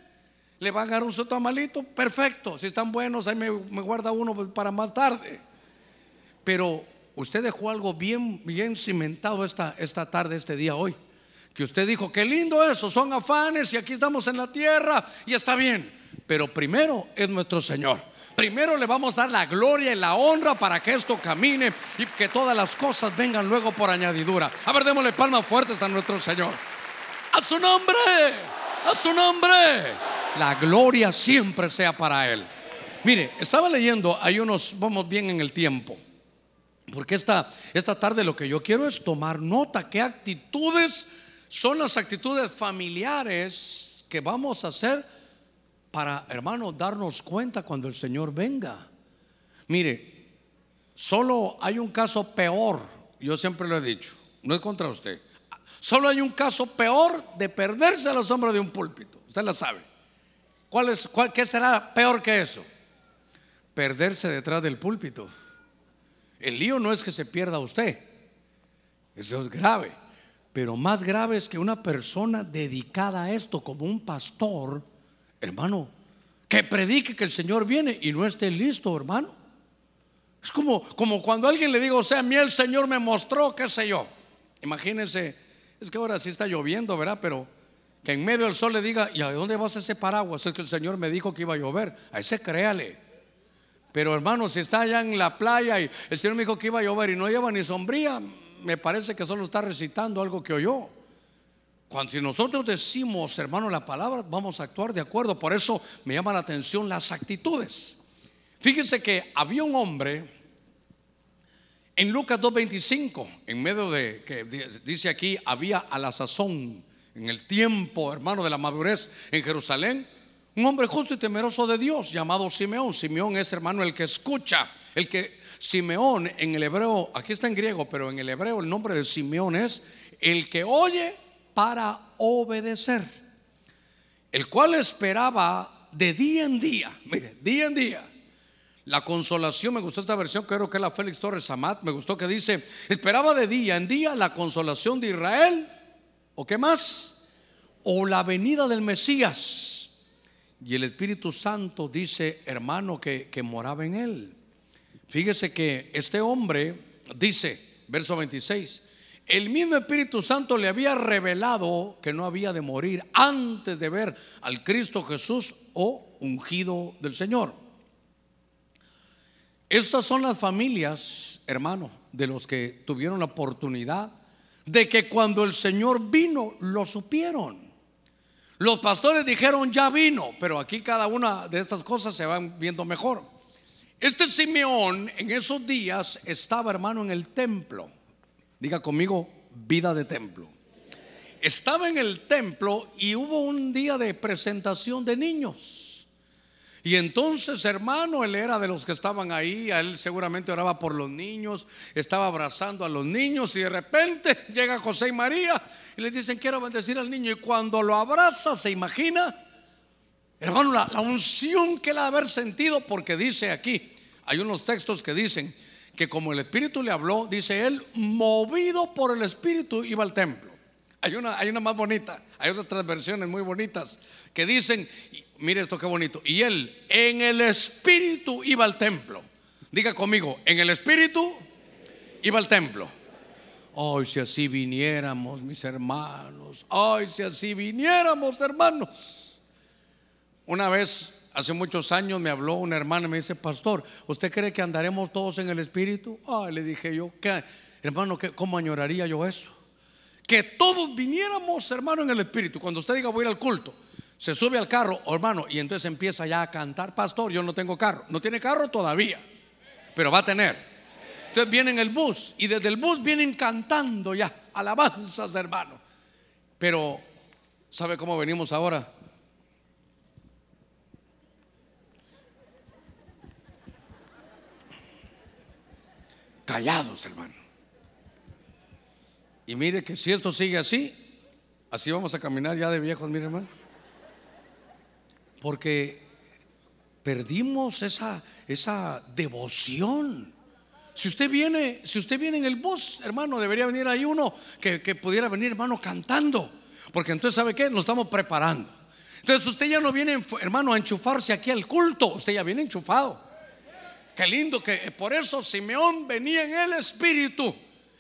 le van a dar un sotamalito, perfecto. Si están buenos, ahí me, guarda uno para más tarde. Pero usted dejó algo bien, bien cimentado esta, esta tarde, este día hoy. Que usted dijo, qué lindo eso, son afanes y aquí estamos en la tierra y está bien. Pero primero es nuestro Señor. Primero le vamos a dar la gloria y la honra para que esto camine y que todas las cosas vengan luego por añadidura. A ver, démosle palmas fuertes a nuestro Señor. A su nombre, a su nombre la gloria siempre sea para Él. Mire, estaba leyendo, hay unos, vamos bien en el tiempo, porque esta, esta tarde lo que yo quiero es tomar nota, qué actitudes son las actitudes familiares que vamos a hacer para, hermano, darnos cuenta cuando el Señor venga. Mire, solo hay un caso peor, yo siempre lo he dicho, no es contra usted. Solo hay un caso peor de perderse a la sombra de un púlpito. Usted la sabe. ¿Cuál es, cuál, ¿Qué será peor que eso? Perderse detrás del púlpito. El lío no es que se pierda usted, eso es grave, pero más grave es que una persona dedicada a esto como un pastor, hermano, que predique que el Señor viene y no esté listo, hermano. Es como, como cuando alguien le diga a usted, a mí el Señor me mostró, qué sé yo. Imagínense, es que ahora sí está lloviendo, ¿verdad? Pero que en medio del sol le diga, ¿y a dónde vas ese paraguas? Es que el Señor me dijo que iba a llover. A ese créale. Pero hermano, si está allá en la playa y el Señor me dijo que iba a llover y no lleva ni sombría, me parece que solo está recitando algo que oyó. Cuando si nosotros decimos, hermano, la palabra, vamos a actuar de acuerdo. Por eso me llama la atención las actitudes. Fíjense que había un hombre en Lucas 2.25, en medio de que dice aquí, había a la sazón en el tiempo, hermano, de la madurez en Jerusalén, un hombre justo y temeroso de Dios llamado Simeón. Simeón es, hermano, el que escucha, el que Simeón en el hebreo, aquí está en griego, pero en el hebreo el nombre de Simeón es el que oye para obedecer, el cual esperaba de día en día, mire, día en día. La consolación, me gustó esta versión, creo que es la Félix Torres Amat, me gustó que dice, esperaba de día en día la consolación de Israel ¿O qué más? O la venida del Mesías. Y el Espíritu Santo dice, hermano, que, que moraba en él. Fíjese que este hombre dice, verso 26, el mismo Espíritu Santo le había revelado que no había de morir antes de ver al Cristo Jesús o ungido del Señor. Estas son las familias, hermano, de los que tuvieron la oportunidad de que cuando el Señor vino, lo supieron. Los pastores dijeron, ya vino, pero aquí cada una de estas cosas se van viendo mejor. Este Simeón en esos días estaba, hermano, en el templo. Diga conmigo, vida de templo. Estaba en el templo y hubo un día de presentación de niños. Y entonces, hermano, él era de los que estaban ahí, él seguramente oraba por los niños, estaba abrazando a los niños y de repente llega José y María y le dicen, quiero bendecir al niño. Y cuando lo abraza, se imagina, hermano, la, unción que él ha haber sentido, porque dice aquí, hay unos textos que dicen que como el Espíritu le habló, dice él, movido por el Espíritu iba al templo. Hay una, hay una más bonita, hay otras versiones muy bonitas que dicen, mire esto qué bonito, y él en el Espíritu iba al templo. Diga conmigo, en el Espíritu iba al templo. Ay, si así viniéramos, mis hermanos. Ay, si así viniéramos, hermanos. Una vez, hace muchos años, me habló una hermana y me dice, pastor, ¿usted cree que andaremos todos en el Espíritu? Ay, le dije yo, ¿qué? hermano, ¿qué, ¿cómo añoraría yo eso? Que todos viniéramos, hermano, en el Espíritu. Cuando usted diga voy a ir al culto, se sube al carro, hermano, y entonces empieza ya a cantar, pastor, yo no tengo carro. No tiene carro todavía, pero va a tener. Entonces viene en el bus y desde el bus vienen cantando ya, alabanzas, hermano. Pero, ¿sabe cómo venimos ahora? Callados, hermano. Y mire que si esto sigue así, así vamos a caminar ya de viejos, mire, hermano. Porque perdimos esa, esa devoción si usted viene, si usted viene en el bus, hermano, debería venir ahí uno que, pudiera venir, hermano, cantando. Porque entonces, ¿sabe qué? Nos estamos preparando. Entonces usted ya no viene, hermano, a enchufarse aquí al culto. Usted ya viene enchufado. Qué lindo que por eso Simeón venía en el espíritu.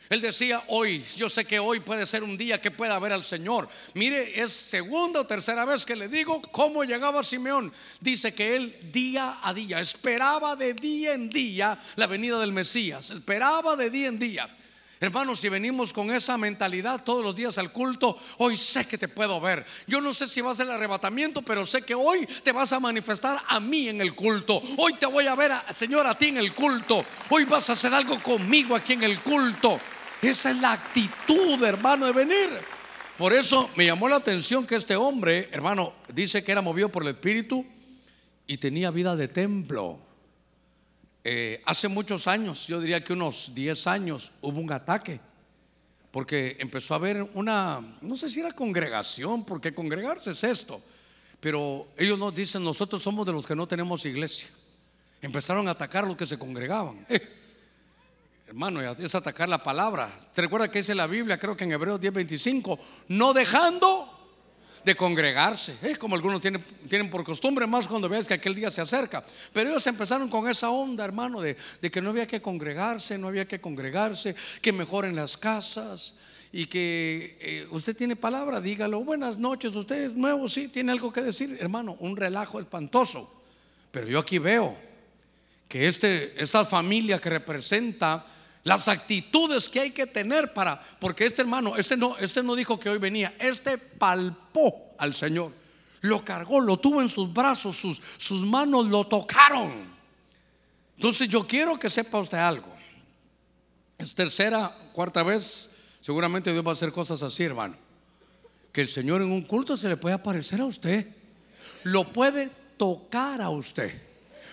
Él decía, hoy, yo sé que hoy puede ser un día que pueda ver al Señor. Mire, es segunda o tercera vez que le digo cómo llegaba Simeón. Dice que él día a día, esperaba de día en día la venida del Mesías, esperaba de día en día. Hermanos, si venimos con esa mentalidad todos los días al culto, hoy sé que te puedo ver. Yo no sé si va a ser el arrebatamiento, pero sé que hoy te vas a manifestar a mí en el culto. Hoy te voy a ver, Señor, a ti en el culto. Hoy vas a hacer algo conmigo aquí en el culto. Esa es la actitud, hermano, de venir. Por eso me llamó la atención que este hombre, hermano, dice que era movido por el Espíritu y tenía vida de templo. Eh, hace muchos años, yo diría que unos 10 años, hubo un ataque. Porque empezó a haber una, no sé si era congregación, porque congregarse es esto. Pero ellos nos dicen, nosotros somos de los que no tenemos iglesia. Empezaron a atacar los que se congregaban. Eh, Hermano, es atacar la palabra. ¿Te recuerda que dice la Biblia, creo que en Hebreos 10:25, no dejando de congregarse? Es como algunos tienen, tienen por costumbre, más cuando veas que aquel día se acerca. Pero ellos empezaron con esa onda, hermano, de, que no había que congregarse, no había que congregarse, que mejoren las casas y que eh, usted tiene palabra, dígalo. Buenas noches, usted es nuevo, sí, tiene algo que decir, hermano, un relajo espantoso. Pero yo aquí veo que este, esa familia que representa las actitudes que hay que tener para, porque este hermano, este no, este no dijo que hoy venía, este palpó al Señor, lo cargó, lo tuvo en sus brazos, sus, sus manos lo tocaron. Entonces yo quiero que sepa usted algo. Es tercera, cuarta vez, seguramente Dios va a hacer cosas así, hermano. Que el Señor en un culto se le puede aparecer a usted, lo puede tocar a usted.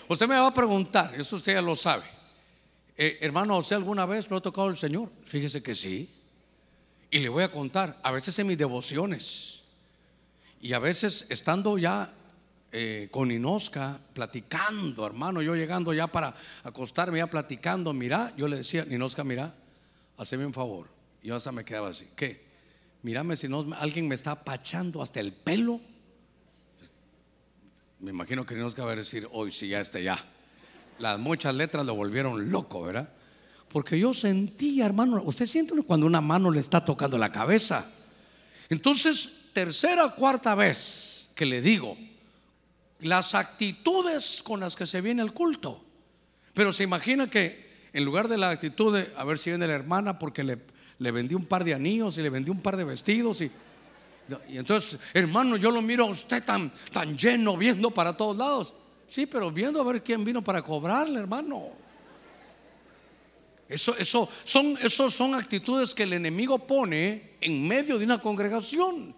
Usted me va a preguntar, eso usted ya lo sabe. Eh, hermano, ¿usted alguna vez lo ha tocado el Señor? Fíjese que sí. Y le voy a contar, a veces en mis devociones, y a veces estando ya eh, con Inosca, platicando, hermano, yo llegando ya para acostarme, ya platicando, mira, yo le decía, Inosca, mira, hazme un favor. Y yo hasta me quedaba así, ¿qué? Mírame si no, alguien me está apachando hasta el pelo. Me imagino que Inosca va a decir, hoy sí, ya está ya las muchas letras lo volvieron loco, ¿verdad? Porque yo sentía, hermano, usted siente cuando una mano le está tocando la cabeza. Entonces, tercera o cuarta vez que le digo, las actitudes con las que se viene el culto. Pero se imagina que en lugar de la actitud de a ver si viene la hermana porque le, le vendí un par de anillos y le vendí un par de vestidos y, y entonces, hermano, yo lo miro a usted tan, tan lleno viendo para todos lados. Sí, pero viendo a ver quién vino para cobrarle, hermano. Eso, eso, son, son actitudes que el enemigo pone en medio de una congregación.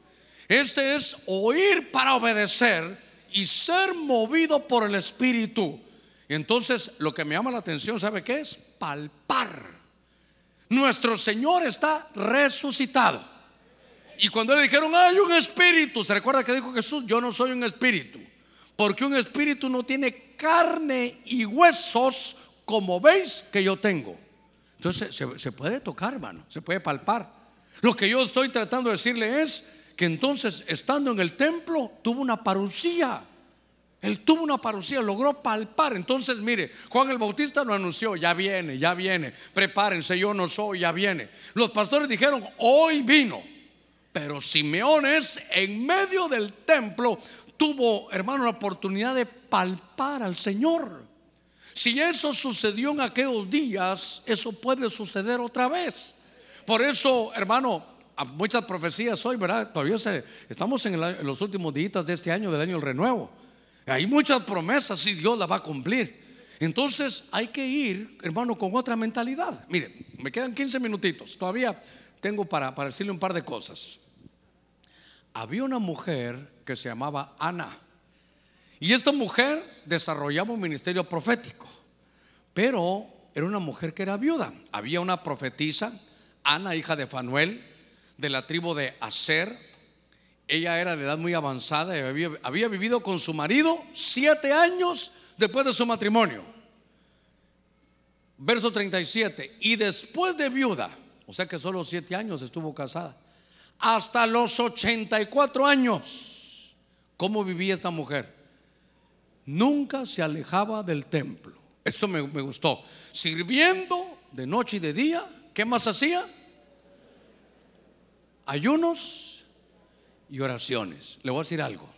Este es oír para obedecer y ser movido por el Espíritu. Entonces lo que me llama la atención, ¿sabe qué es? Palpar. Nuestro Señor está resucitado. Y cuando le dijeron, hay un espíritu, ¿se recuerda que dijo Jesús? Yo no soy un espíritu. Porque un espíritu no tiene carne y huesos como veis que yo tengo. Entonces se, se puede tocar, hermano, se puede palpar. Lo que yo estoy tratando de decirle es que entonces, estando en el templo, tuvo una parucía. Él tuvo una parucía, logró palpar. Entonces, mire, Juan el Bautista lo anunció, ya viene, ya viene, prepárense, yo no soy, ya viene. Los pastores dijeron, hoy vino. Pero Simeones en medio del templo tuvo, hermano, la oportunidad de palpar al Señor. Si eso sucedió en aquellos días, eso puede suceder otra vez. Por eso, hermano, muchas profecías hoy, ¿verdad? Todavía estamos en, en los últimos días de este año, del año del renuevo. Hay muchas promesas y Dios las va a cumplir. Entonces hay que ir, hermano, con otra mentalidad. Mire, me quedan 15 minutitos. Todavía tengo para, para decirle un par de cosas. Había una mujer que se llamaba Ana. Y esta mujer desarrollaba un ministerio profético. Pero era una mujer que era viuda. Había una profetisa, Ana, hija de Fanuel, de la tribu de Aser ella era de edad muy avanzada y había, vivido con su marido siete años después de su matrimonio. Verso 37. Y después de viuda, o sea que solo siete años estuvo casada, hasta los 84 años, ¿cómo vivía esta mujer? Nunca se alejaba del templo. Esto me, gustó. Sirviendo de noche y de día. ¿Qué más hacía? Ayunos y oraciones. Le voy a decir algo.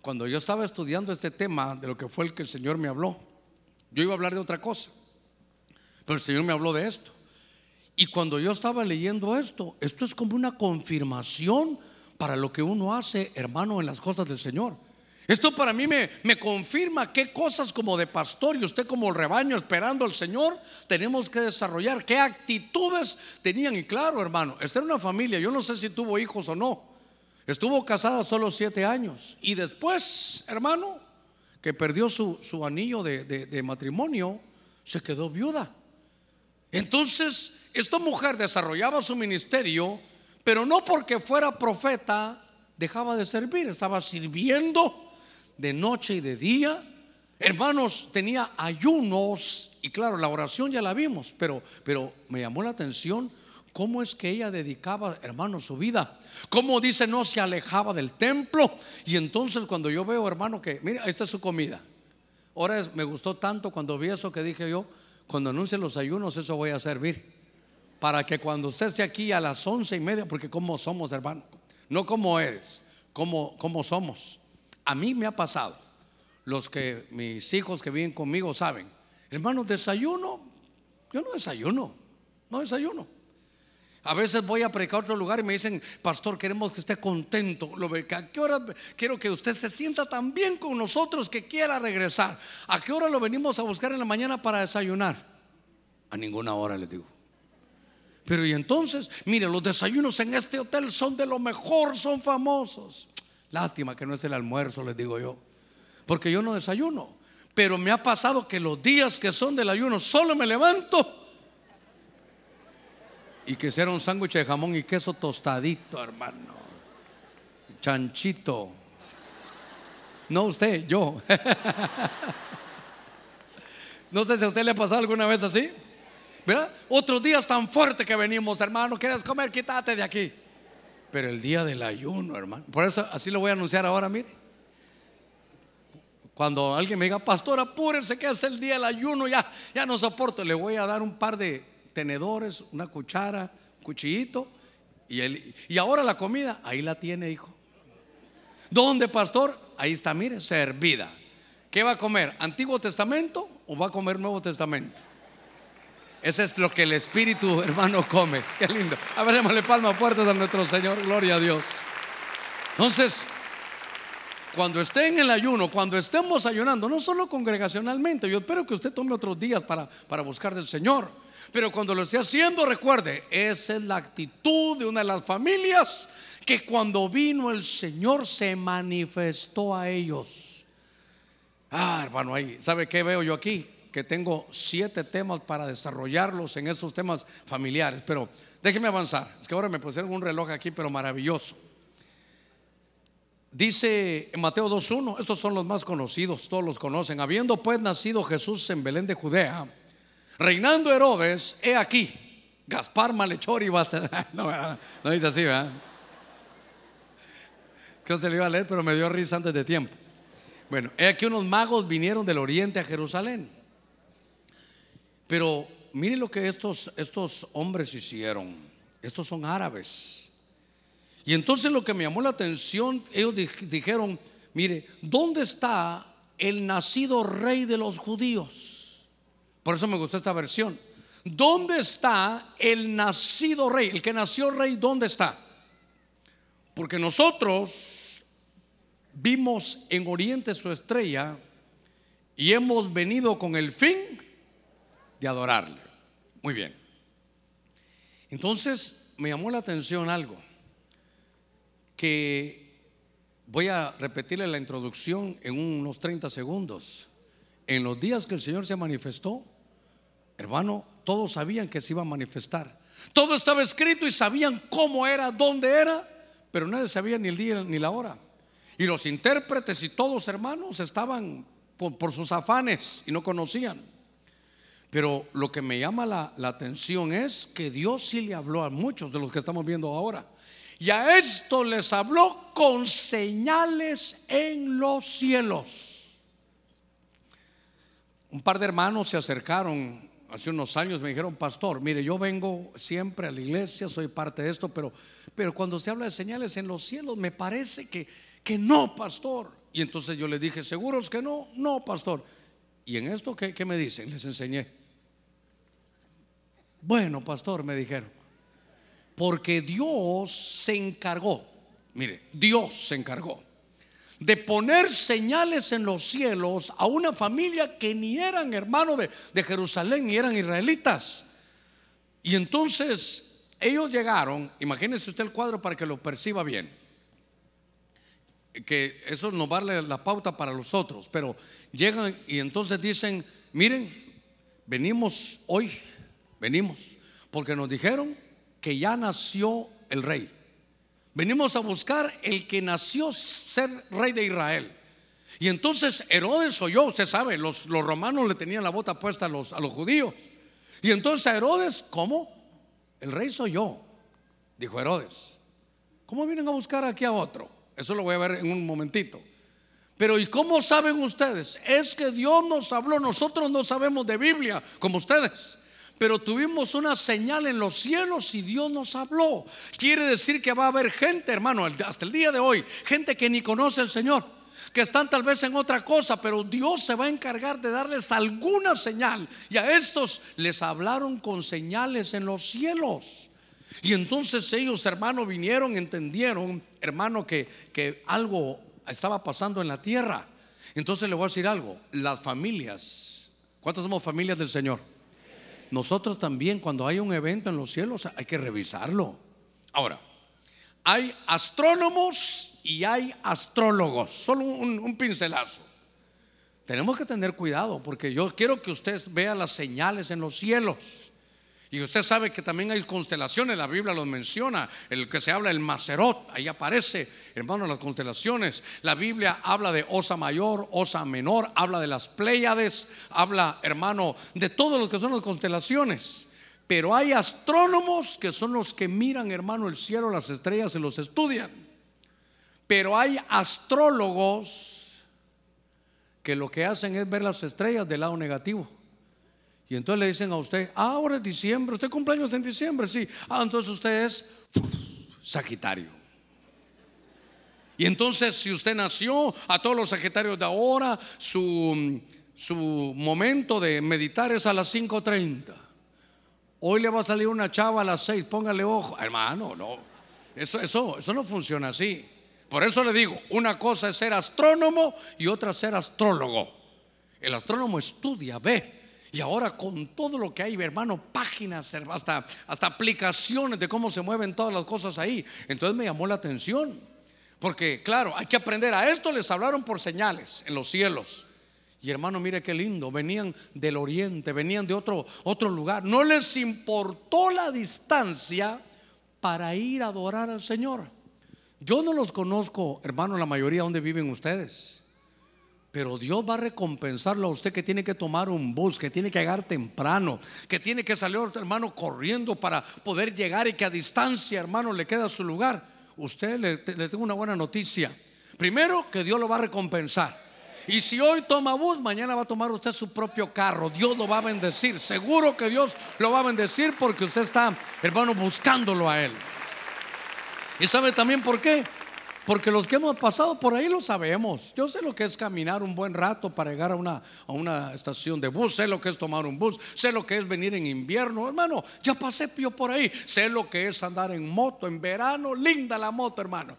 Cuando yo estaba estudiando este tema de lo que fue el que el Señor me habló, yo iba a hablar de otra cosa, pero el Señor me habló de esto. Y cuando yo estaba leyendo esto, esto es como una confirmación para lo que uno hace, hermano, en las cosas del Señor. Esto para mí me, me, confirma qué cosas como de pastor y usted como rebaño esperando al Señor tenemos que desarrollar, qué actitudes tenían. Y claro, hermano, esta era una familia, yo no sé si tuvo hijos o no, Estuvo casada solo siete años y después, hermano, que perdió su, anillo de, matrimonio, se quedó viuda. Entonces, esta mujer desarrollaba su ministerio, pero no porque fuera profeta, dejaba de servir, estaba sirviendo de noche y de día. Hermanos, tenía ayunos y claro, la oración ya la vimos, pero, pero me llamó la atención cómo es que ella dedicaba, hermano, su vida. Cómo dice, no se alejaba del templo. Y entonces cuando yo veo, hermano, que, mira, esta es su comida. Ahora me gustó tanto cuando vi eso que dije yo, cuando anuncien los ayunos, eso voy a servir. Para que cuando usted esté aquí a las once y media, porque como somos, hermano, no como eres, como, como somos. A mí me ha pasado, los que mis hijos que viven conmigo saben, hermano, desayuno, yo no desayuno, no desayuno. A veces voy a predicar a otro lugar y me dicen, pastor, queremos que esté contento. ¿A qué hora quiero que usted se sienta tan bien con nosotros que quiera regresar? ¿A qué hora lo venimos a buscar en la mañana para desayunar? A ninguna hora, le digo. Pero y entonces, mire, los desayunos en este hotel son de lo mejor, son famosos. Lástima que no es el almuerzo, les digo yo. Porque yo no desayuno. Pero me ha pasado que los días que son del ayuno solo me levanto y que sea un sándwich de jamón y queso tostadito, hermano. Chanchito. No usted, yo. no sé si a usted le ha pasado alguna vez así. ¿Verdad? Otros días tan fuertes que venimos, hermano. ¿Quieres comer? Quítate de aquí. Pero el día del ayuno, hermano. Por eso así lo voy a anunciar ahora, mire. Cuando alguien me diga, pastor, apúrese que es el día del ayuno, ya, ya no soporto. Le voy a dar un par de tenedores, una cuchara, cuchillito. Y, él, y ahora la comida, ahí la tiene, hijo. ¿Dónde, pastor? Ahí está, mire, servida. ¿Qué va a comer? ¿Antiguo Testamento o va a comer Nuevo Testamento? Ese es lo que el Espíritu, hermano, come. Qué lindo. A ver, démosle palmas fuertes a nuestro Señor. Gloria a Dios. Entonces, cuando esté en el ayuno, cuando estemos ayunando, no solo congregacionalmente, yo espero que usted tome otros días para, para buscar del Señor. Pero cuando lo esté haciendo, recuerde, esa es la actitud de una de las familias que cuando vino el Señor se manifestó a ellos. Ah, hermano, ahí, ¿sabe qué veo yo aquí? Tengo siete temas para desarrollarlos en estos temas familiares. Pero déjeme avanzar. Es que ahora me pusieron un reloj aquí, pero maravilloso. Dice en Mateo 2.1, estos son los más conocidos, todos los conocen. Habiendo pues nacido Jesús en Belén de Judea, reinando Herodes, he aquí, Gaspar Malhechor y no, no dice así, ¿verdad? que se lo iba a leer, pero me dio risa antes de tiempo. Bueno, he aquí unos magos vinieron del oriente a Jerusalén. Pero miren lo que estos, estos hombres hicieron. Estos son árabes. Y entonces lo que me llamó la atención, ellos dijeron, mire, ¿dónde está el nacido rey de los judíos? Por eso me gustó esta versión. ¿Dónde está el nacido rey? El que nació rey, ¿dónde está? Porque nosotros vimos en Oriente su estrella y hemos venido con el fin de adorarle. Muy bien. Entonces me llamó la atención algo que voy a repetirle la introducción en unos 30 segundos. En los días que el Señor se manifestó, hermano, todos sabían que se iba a manifestar. Todo estaba escrito y sabían cómo era, dónde era, pero nadie sabía ni el día ni la hora. Y los intérpretes y todos hermanos estaban por, sus afanes y no conocían. Pero lo que me llama la, atención es que Dios sí le habló a muchos de los que estamos viendo ahora. Y a esto les habló con señales en los cielos. Un par de hermanos se acercaron hace unos años, me dijeron, pastor, mire, yo vengo siempre a la iglesia, soy parte de esto, pero, pero cuando se habla de señales en los cielos, me parece que, que no, pastor. Y entonces yo les dije, ¿seguros que no? No, pastor. ¿Y en esto qué, qué me dicen? Les enseñé. Bueno, pastor, me dijeron. Porque Dios se encargó, mire, Dios se encargó de poner señales en los cielos a una familia que ni eran hermanos de, Jerusalén ni eran israelitas. Y entonces ellos llegaron, imagínense usted el cuadro para que lo perciba bien, que eso nos vale la pauta para los otros, pero llegan y entonces dicen, miren, venimos hoy, venimos, porque nos dijeron que ya nació el rey. Venimos a buscar el que nació ser rey de Israel. Y entonces Herodes oyó, usted sabe, los, los romanos le tenían la bota puesta a los, a los judíos. Y entonces a Herodes, ¿cómo? El rey soy yo, dijo Herodes. ¿Cómo vienen a buscar aquí a otro? Eso lo voy a ver en un momentito. Pero ¿y cómo saben ustedes? Es que Dios nos habló, nosotros no sabemos de Biblia como ustedes pero tuvimos una señal en los cielos y Dios nos habló. Quiere decir que va a haber gente, hermano, hasta el día de hoy, gente que ni conoce al Señor, que están tal vez en otra cosa, pero Dios se va a encargar de darles alguna señal. Y a estos les hablaron con señales en los cielos. Y entonces ellos, hermano, vinieron, entendieron, hermano, que, que algo estaba pasando en la tierra. Entonces le voy a decir algo, las familias, ¿cuántas somos familias del Señor? Nosotros también cuando hay un evento en los cielos hay que revisarlo. Ahora, hay astrónomos y hay astrólogos, solo un, pincelazo. Tenemos que tener cuidado porque yo quiero que usted vea las señales en los cielos. Y usted sabe que también hay constelaciones, la Biblia los menciona, el que se habla el Macerot, ahí aparece, hermano, las constelaciones. La Biblia habla de Osa mayor, Osa menor, habla de las Pléyades, habla, hermano, de todos los que son las constelaciones. Pero hay astrónomos que son los que miran, hermano, el cielo, las estrellas y los estudian. Pero hay astrólogos que lo que hacen es ver las estrellas del lado negativo. Y entonces le dicen a usted, ah, ahora es diciembre, usted cumpleaños en diciembre, sí. Ah, entonces usted es Sagitario. Y entonces si usted nació, a todos los Sagitarios de ahora, su, su momento de meditar es a las 5.30. Hoy le va a salir una chava a las 6, póngale ojo. Hermano, no. Eso, eso, eso no funciona así. Por eso le digo, una cosa es ser astrónomo y otra ser astrólogo. El astrónomo estudia, ve, y ahora con todo lo que hay, hermano, páginas, hasta, hasta aplicaciones de cómo se mueven todas las cosas ahí. Entonces me llamó la atención. Porque claro, hay que aprender. A esto les hablaron por señales en los cielos. Y hermano, mire qué lindo. Venían del oriente, venían de otro, otro lugar. No les importó la distancia para ir a adorar al Señor. Yo no los conozco, hermano, la mayoría donde viven ustedes. Pero Dios va a recompensarlo a usted que tiene que tomar un bus, que tiene que llegar temprano, que tiene que salir, hermano, corriendo para poder llegar y que a distancia, hermano, le queda su lugar. Usted le, tengo una buena noticia. Primero, que Dios lo va a recompensar. Y si hoy toma bus, mañana va a tomar usted su propio carro. Dios lo va a bendecir. Seguro que Dios lo va a bendecir porque usted está, hermano, buscándolo a Él. ¿Y sabe también por qué? Porque los que hemos pasado por ahí lo sabemos. Yo sé lo que es caminar un buen rato para llegar a una, a una estación de bus. Sé lo que es tomar un bus. Sé lo que es venir en invierno. Hermano, ya pasé yo por ahí. Sé lo que es andar en moto en verano. Linda la moto, hermano.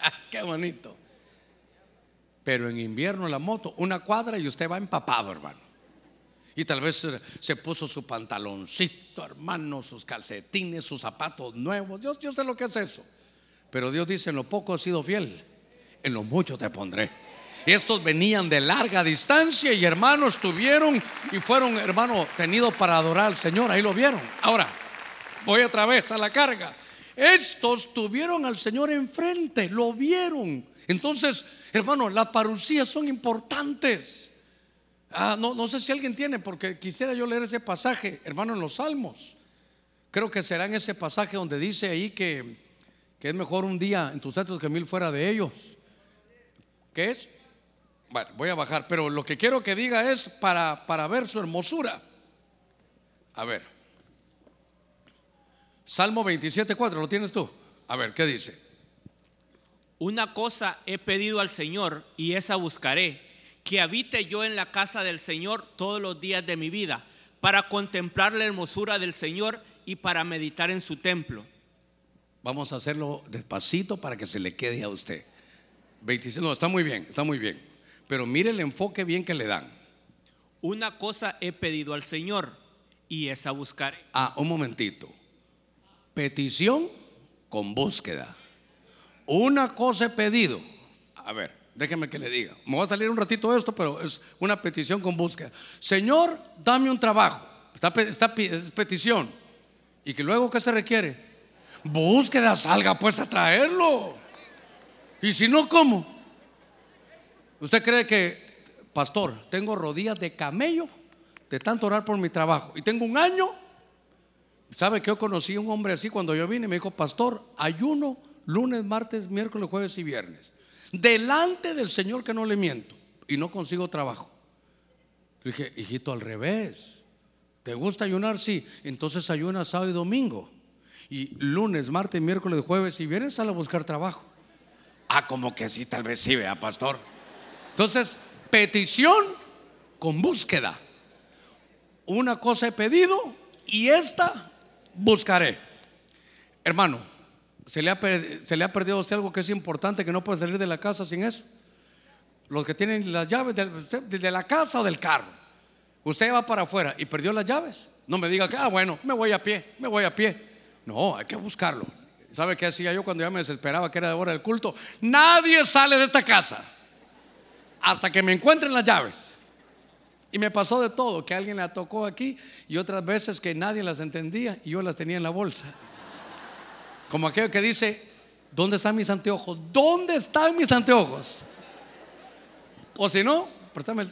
Ah, qué bonito. Pero en invierno la moto, una cuadra y usted va empapado, hermano. Y tal vez se puso su pantaloncito, hermano, sus calcetines, sus zapatos nuevos. Dios, yo sé lo que es eso. Pero Dios dice, en lo poco has sido fiel, en lo mucho te pondré. Estos venían de larga distancia y hermanos tuvieron y fueron, hermano, tenidos para adorar al Señor. Ahí lo vieron. Ahora, voy otra vez a la carga. Estos tuvieron al Señor enfrente, lo vieron. Entonces, hermano, las parucías son importantes. Ah, no, no sé si alguien tiene, porque quisiera yo leer ese pasaje, hermano, en los Salmos. Creo que será en ese pasaje donde dice ahí que, que es mejor un día en tus centros que mil fuera de ellos. ¿Qué es? Bueno, voy a bajar, pero lo que quiero que diga es para, para ver su hermosura. A ver. Salmo 27.4, ¿lo tienes tú? A ver, ¿qué dice? Una cosa he pedido al Señor y esa buscaré, que habite yo en la casa del Señor todos los días de mi vida, para contemplar la hermosura del Señor y para meditar en su templo. Vamos a hacerlo despacito para que se le quede a usted. 26, no, está muy bien, está muy bien. Pero mire el enfoque bien que le dan. Una cosa he pedido al Señor y esa buscaré. Ah, un momentito. Petición con búsqueda. Una cosa he pedido. A ver, déjeme que le diga. Me va a salir un ratito de esto, pero es una petición con búsqueda. Señor, dame un trabajo. Está, está es petición. ¿Y que luego qué se requiere? Búsqueda, salga pues a traerlo. Y si no, ¿cómo? ¿Usted cree que, pastor, tengo rodillas de camello de tanto orar por mi trabajo? Y tengo un año ¿Sabe que yo conocí a un hombre así cuando yo vine? Me dijo, pastor, ayuno lunes, martes, miércoles, jueves y viernes. Delante del Señor que no le miento. Y no consigo trabajo. Le dije, hijito, al revés. ¿Te gusta ayunar? Sí. Entonces ayuna sábado y domingo. Y lunes, martes, miércoles, jueves y viernes sale a buscar trabajo. Ah, como que sí, tal vez sí, vea, pastor. Entonces, petición con búsqueda. Una cosa he pedido y esta buscaré. Hermano, ¿se le, ha, ¿se le ha perdido a usted algo que es importante que no puede salir de la casa sin eso? Los que tienen las llaves de, la casa o del carro. Usted va para afuera y perdió las llaves. No me diga que, ah, bueno, me voy a pie, me voy a pie. No, hay que buscarlo. ¿Sabe qué hacía yo cuando ya me desesperaba que era de hora del culto? Nadie sale de esta casa hasta que me encuentren las llaves. Y me pasó de todo, que alguien la tocó aquí y otras veces que nadie las entendía y yo las tenía en la bolsa. Como aquello que dice, ¿dónde están mis anteojos? ¿Dónde están mis anteojos? O si no, préstame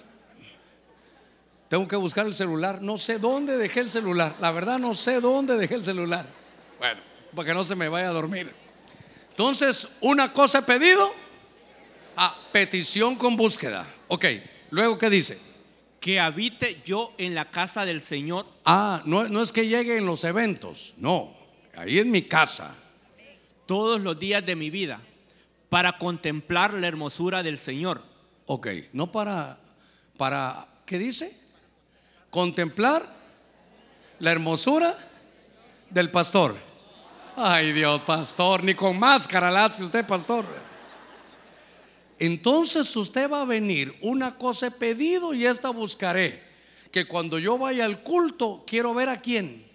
Tengo que buscar el celular. No sé dónde dejé el celular. La verdad no sé dónde dejé el celular. Bueno, para que no se me vaya a dormir. Entonces, una cosa he pedido. A ah, petición con búsqueda. Ok, luego, ¿qué dice? que habite yo en la casa del Señor. Ah, no, no es que llegue en los eventos, no, ahí es mi casa. Todos los días de mi vida, para contemplar la hermosura del Señor. Ok, no para, para, ¿qué dice? Contemplar la hermosura del pastor. Ay Dios, pastor, ni con máscara la hace usted, pastor. Entonces usted va a venir, una cosa he pedido y esta buscaré, que cuando yo vaya al culto quiero ver a quién.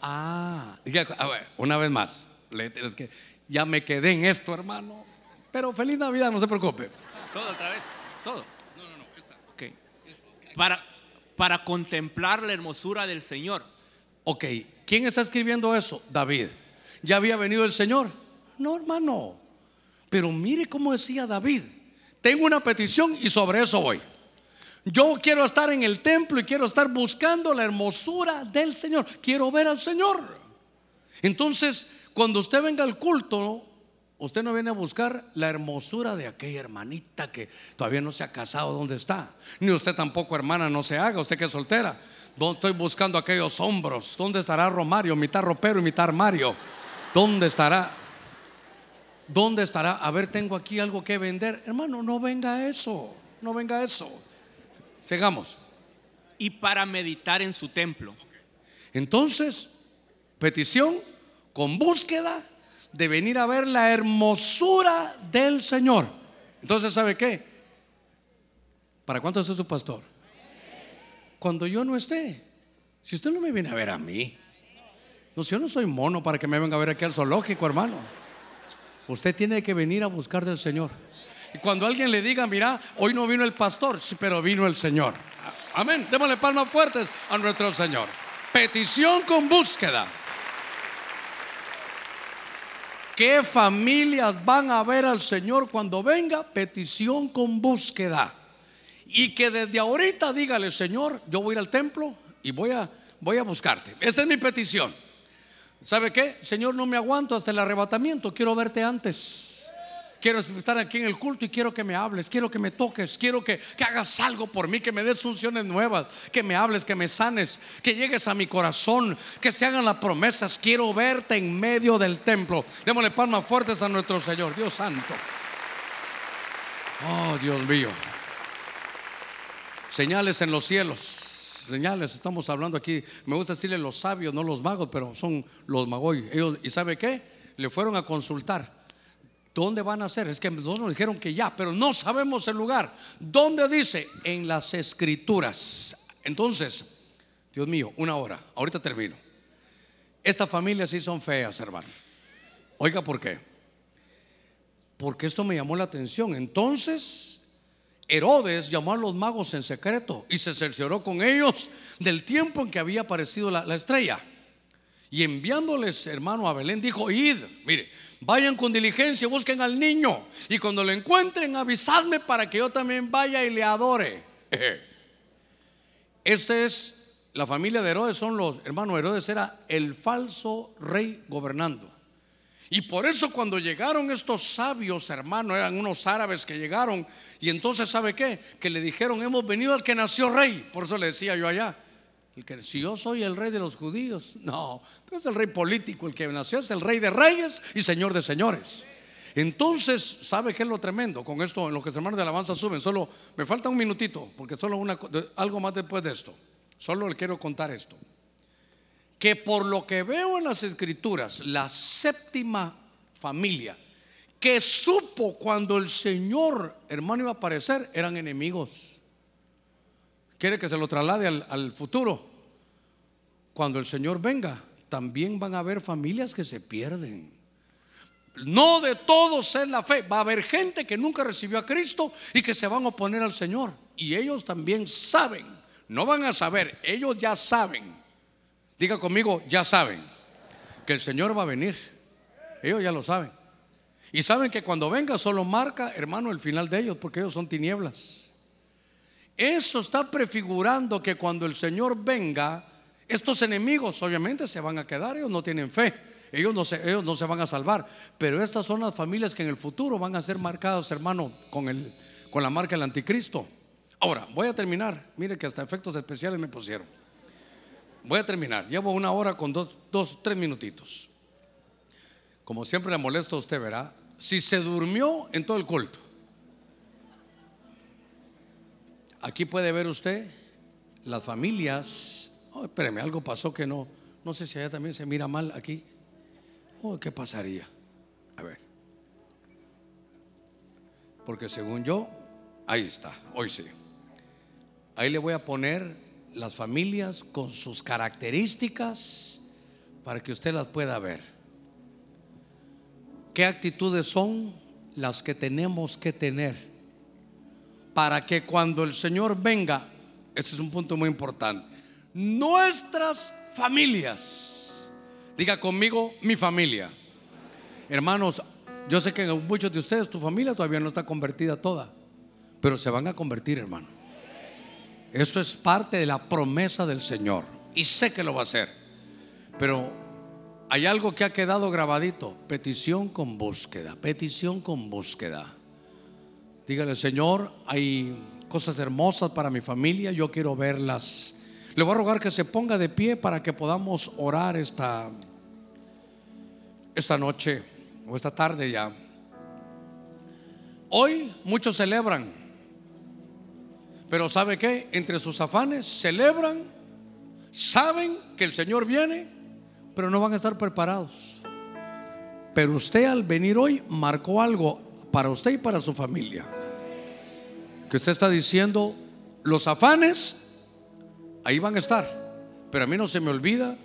Ah, a ver, una vez más, es que ya me quedé en esto, hermano. Pero feliz Navidad, no se preocupe. Todo otra vez, todo. No, no, no, está. Okay. Para, para contemplar la hermosura del Señor. Ok, ¿quién está escribiendo eso? David. ¿Ya había venido el Señor? No, hermano. Pero mire cómo decía David. Tengo una petición y sobre eso voy. Yo quiero estar en el templo y quiero estar buscando la hermosura del Señor. Quiero ver al Señor. Entonces, cuando usted venga al culto, usted no viene a buscar la hermosura de aquella hermanita que todavía no se ha casado, ¿dónde está? Ni usted tampoco, hermana, no se haga, usted que es soltera. ¿Dónde estoy buscando aquellos hombros? ¿Dónde estará Romario, mitad ropero y mitad armario? ¿Dónde estará? ¿Dónde estará? A ver, tengo aquí algo que vender. Hermano, no venga eso, no venga eso. Sigamos. Y para meditar en su templo. Entonces, petición con búsqueda de venir a ver la hermosura del Señor. Entonces, ¿sabe qué? ¿Para cuánto es su pastor? Cuando yo no esté. Si usted no me viene a ver a mí. No, si yo no soy mono para que me venga a ver aquí al zoológico, hermano. Usted tiene que venir a buscar del Señor. Y cuando alguien le diga, mira, hoy no vino el pastor, sí, pero vino el Señor. Amén. Démosle palmas fuertes a nuestro Señor. Petición con búsqueda. ¿Qué familias van a ver al Señor cuando venga? Petición con búsqueda. Y que desde ahorita dígale, Señor, yo voy a ir al templo y voy a, voy a buscarte. Esa es mi petición. ¿Sabe qué? Señor, no me aguanto hasta el arrebatamiento. Quiero verte antes. Quiero estar aquí en el culto y quiero que me hables, quiero que me toques, quiero que, que hagas algo por mí, que me des funciones nuevas, que me hables, que me sanes, que llegues a mi corazón, que se hagan las promesas. Quiero verte en medio del templo. Démosle palmas fuertes a nuestro Señor, Dios Santo. Oh, Dios mío. Señales en los cielos. Señales, estamos hablando aquí. Me gusta decirle los sabios, no los magos, pero son los magos. Ellos, ¿Y sabe qué? Le fueron a consultar. ¿Dónde van a ser? Es que nosotros nos dijeron que ya, pero no sabemos el lugar. ¿Dónde dice? En las escrituras. Entonces, Dios mío, una hora. Ahorita termino. Estas familias sí son feas, hermano. Oiga, ¿por qué? Porque esto me llamó la atención. Entonces, Herodes llamó a los magos en secreto y se cercioró con ellos del tiempo en que había aparecido la, la estrella. Y enviándoles, hermano, a Belén, dijo, id, mire, Vayan con diligencia, busquen al niño y cuando lo encuentren avisadme para que yo también vaya y le adore. Esta es la familia de Herodes, son los hermanos Herodes, era el falso rey gobernando. Y por eso cuando llegaron estos sabios hermanos, eran unos árabes que llegaron y entonces ¿sabe qué? Que le dijeron, hemos venido al que nació rey. Por eso le decía yo allá, el que, si yo soy el rey de los judíos, no, tú eres el rey político, el que nació es el rey de reyes y señor de señores. Entonces, ¿sabe qué es lo tremendo? Con esto, en lo que los hermanos de alabanza suben, solo me falta un minutito, porque solo una, algo más después de esto. Solo le quiero contar esto. Que por lo que veo en las escrituras, la séptima familia que supo cuando el Señor, hermano, iba a aparecer, eran enemigos quiere que se lo traslade al, futuro. Cuando el Señor venga, también van a haber familias que se pierden. No de todos es la fe. Va a haber gente que nunca recibió a Cristo y que se van a oponer al Señor. Y ellos también saben. No van a saber, ellos ya saben. Diga conmigo, ya saben que el Señor va a venir. Ellos ya lo saben. Y saben que cuando venga solo marca, hermano, el final de ellos, porque ellos son tinieblas. Eso está prefigurando que cuando el Señor venga, estos enemigos obviamente se van a quedar, ellos no tienen fe, ellos no se, ellos no se van a salvar, pero estas son las familias que en el futuro van a ser marcadas, hermano, con, el, con la marca del anticristo. Ahora, voy a terminar, mire que hasta efectos especiales me pusieron. Voy a terminar, llevo una hora con dos, dos tres minutitos. Como siempre le molesto a usted, verá, si se durmió en todo el culto Aquí puede ver usted las familias. Oh, espéreme, algo pasó que no. No sé si allá también se mira mal aquí. Oh, ¿qué pasaría? A ver. Porque según yo, ahí está, hoy sí. Ahí le voy a poner las familias con sus características para que usted las pueda ver. ¿Qué actitudes son las que tenemos que tener? para que cuando el Señor venga, ese es un punto muy importante, nuestras familias, diga conmigo mi familia, Hermanos, yo sé que muchos de ustedes tu familia todavía no está convertida toda, pero se van a convertir, hermano. Eso es parte de la promesa del Señor y sé que lo va a hacer. Pero hay algo que ha quedado grabadito, petición con búsqueda, petición con búsqueda. Dígale, Señor, hay cosas hermosas para mi familia, yo quiero verlas. Le voy a rogar que se ponga de pie para que podamos orar esta, esta noche o esta tarde ya. Hoy muchos celebran, pero ¿sabe qué? Entre sus afanes celebran, saben que el Señor viene, pero no van a estar preparados. Pero usted al venir hoy marcó algo para usted y para su familia que usted está diciendo, los afanes, ahí van a estar. Pero a mí no se me olvida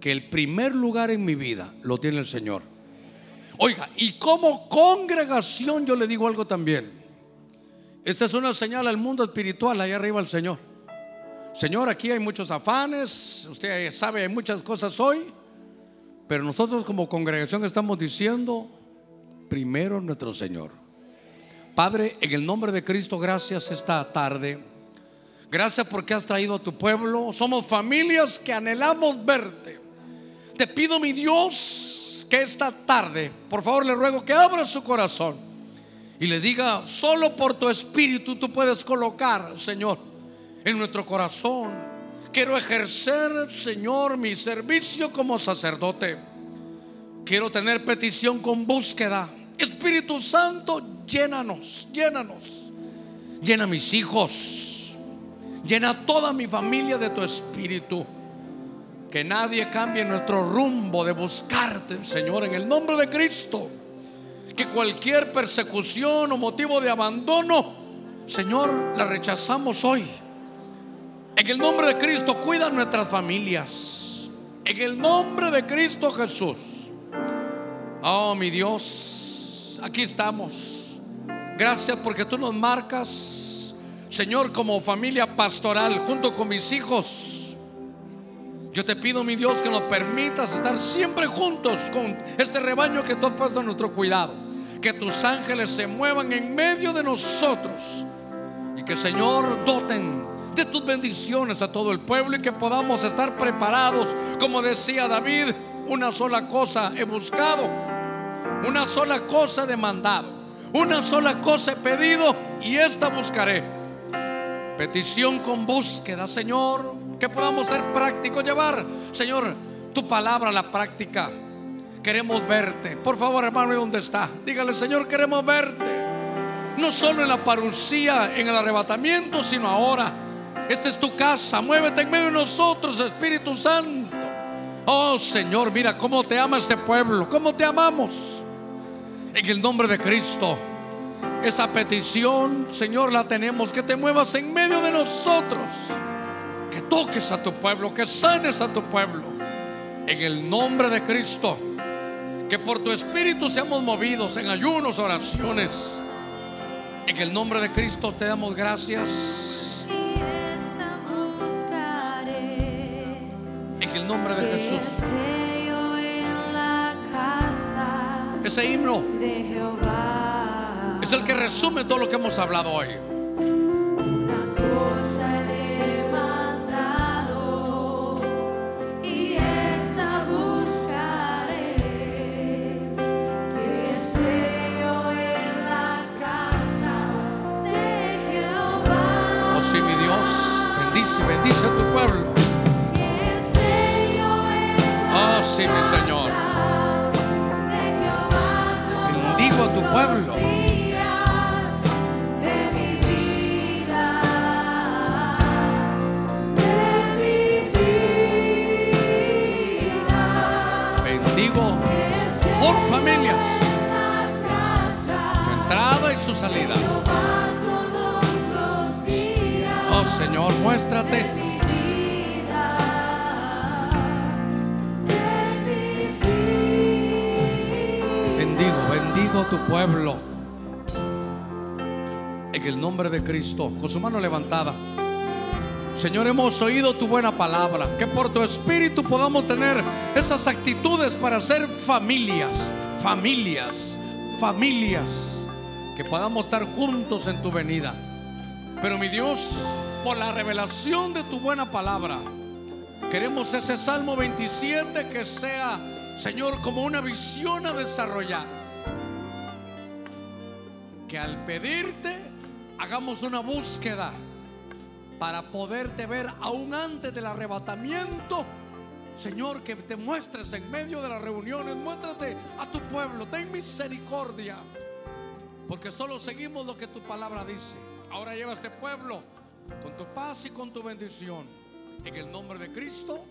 que el primer lugar en mi vida lo tiene el Señor. Oiga, y como congregación yo le digo algo también. Esta es una señal al mundo espiritual, allá arriba el Señor. Señor, aquí hay muchos afanes, usted sabe, hay muchas cosas hoy, pero nosotros como congregación estamos diciendo, primero nuestro Señor. Padre, en el nombre de Cristo, gracias esta tarde. Gracias porque has traído a tu pueblo. Somos familias que anhelamos verte. Te pido, mi Dios, que esta tarde, por favor, le ruego que abra su corazón y le diga, solo por tu espíritu tú puedes colocar, Señor, en nuestro corazón. Quiero ejercer, Señor, mi servicio como sacerdote. Quiero tener petición con búsqueda. Espíritu Santo, llénanos, llénanos. Llena a mis hijos. Llena toda mi familia de tu espíritu. Que nadie cambie nuestro rumbo de buscarte, Señor, en el nombre de Cristo. Que cualquier persecución o motivo de abandono, Señor, la rechazamos hoy. En el nombre de Cristo, cuida nuestras familias. En el nombre de Cristo Jesús. Oh, mi Dios, aquí estamos. Gracias porque tú nos marcas, Señor, como familia pastoral, junto con mis hijos. Yo te pido, mi Dios, que nos permitas estar siempre juntos con este rebaño que tú has puesto a nuestro cuidado. Que tus ángeles se muevan en medio de nosotros. Y que, Señor, doten de tus bendiciones a todo el pueblo y que podamos estar preparados. Como decía David, una sola cosa he buscado, una sola cosa he demandado una sola cosa he pedido y esta buscaré. Petición con búsqueda, Señor, que podamos ser prácticos, llevar, Señor, tu palabra a la práctica. Queremos verte. Por favor, hermano, ¿dónde está? Dígale, Señor, queremos verte. No solo en la parucía, en el arrebatamiento, sino ahora. Esta es tu casa. Muévete en medio de nosotros, Espíritu Santo. Oh Señor, mira cómo te ama este pueblo, cómo te amamos. En el nombre de Cristo. Esa petición, Señor, la tenemos. Que te muevas en medio de nosotros. Que toques a tu pueblo. Que sanes a tu pueblo. En el nombre de Cristo. Que por tu espíritu seamos movidos en ayunos, oraciones. En el nombre de Cristo te damos gracias. En el nombre de Jesús. Ese himno es el que resume todo lo que hemos hablado hoy. Bendice, bendice a tu pueblo. Oh sí, mi Señor. Bendigo a tu pueblo. Bendigo por familias. Su entrada y su salida. Señor, muéstrate. Bendigo, bendigo tu pueblo. En el nombre de Cristo, con su mano levantada. Señor, hemos oído tu buena palabra. Que por tu espíritu podamos tener esas actitudes para ser familias, familias, familias, que podamos estar juntos en tu venida. Pero mi Dios, por la revelación de tu buena palabra, queremos ese Salmo 27 que sea, Señor, como una visión a desarrollar. Que al pedirte hagamos una búsqueda para poderte ver aún antes del arrebatamiento. Señor, que te muestres en medio de las reuniones, muéstrate a tu pueblo, ten misericordia, porque solo seguimos lo que tu palabra dice. Ahora lleva a este pueblo con tu paz y con tu bendición. En el nombre de Cristo.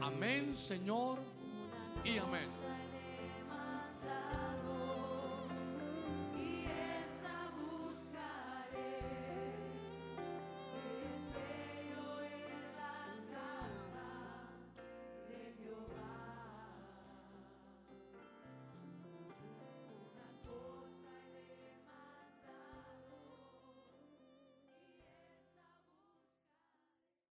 Amén, Señor, y amén.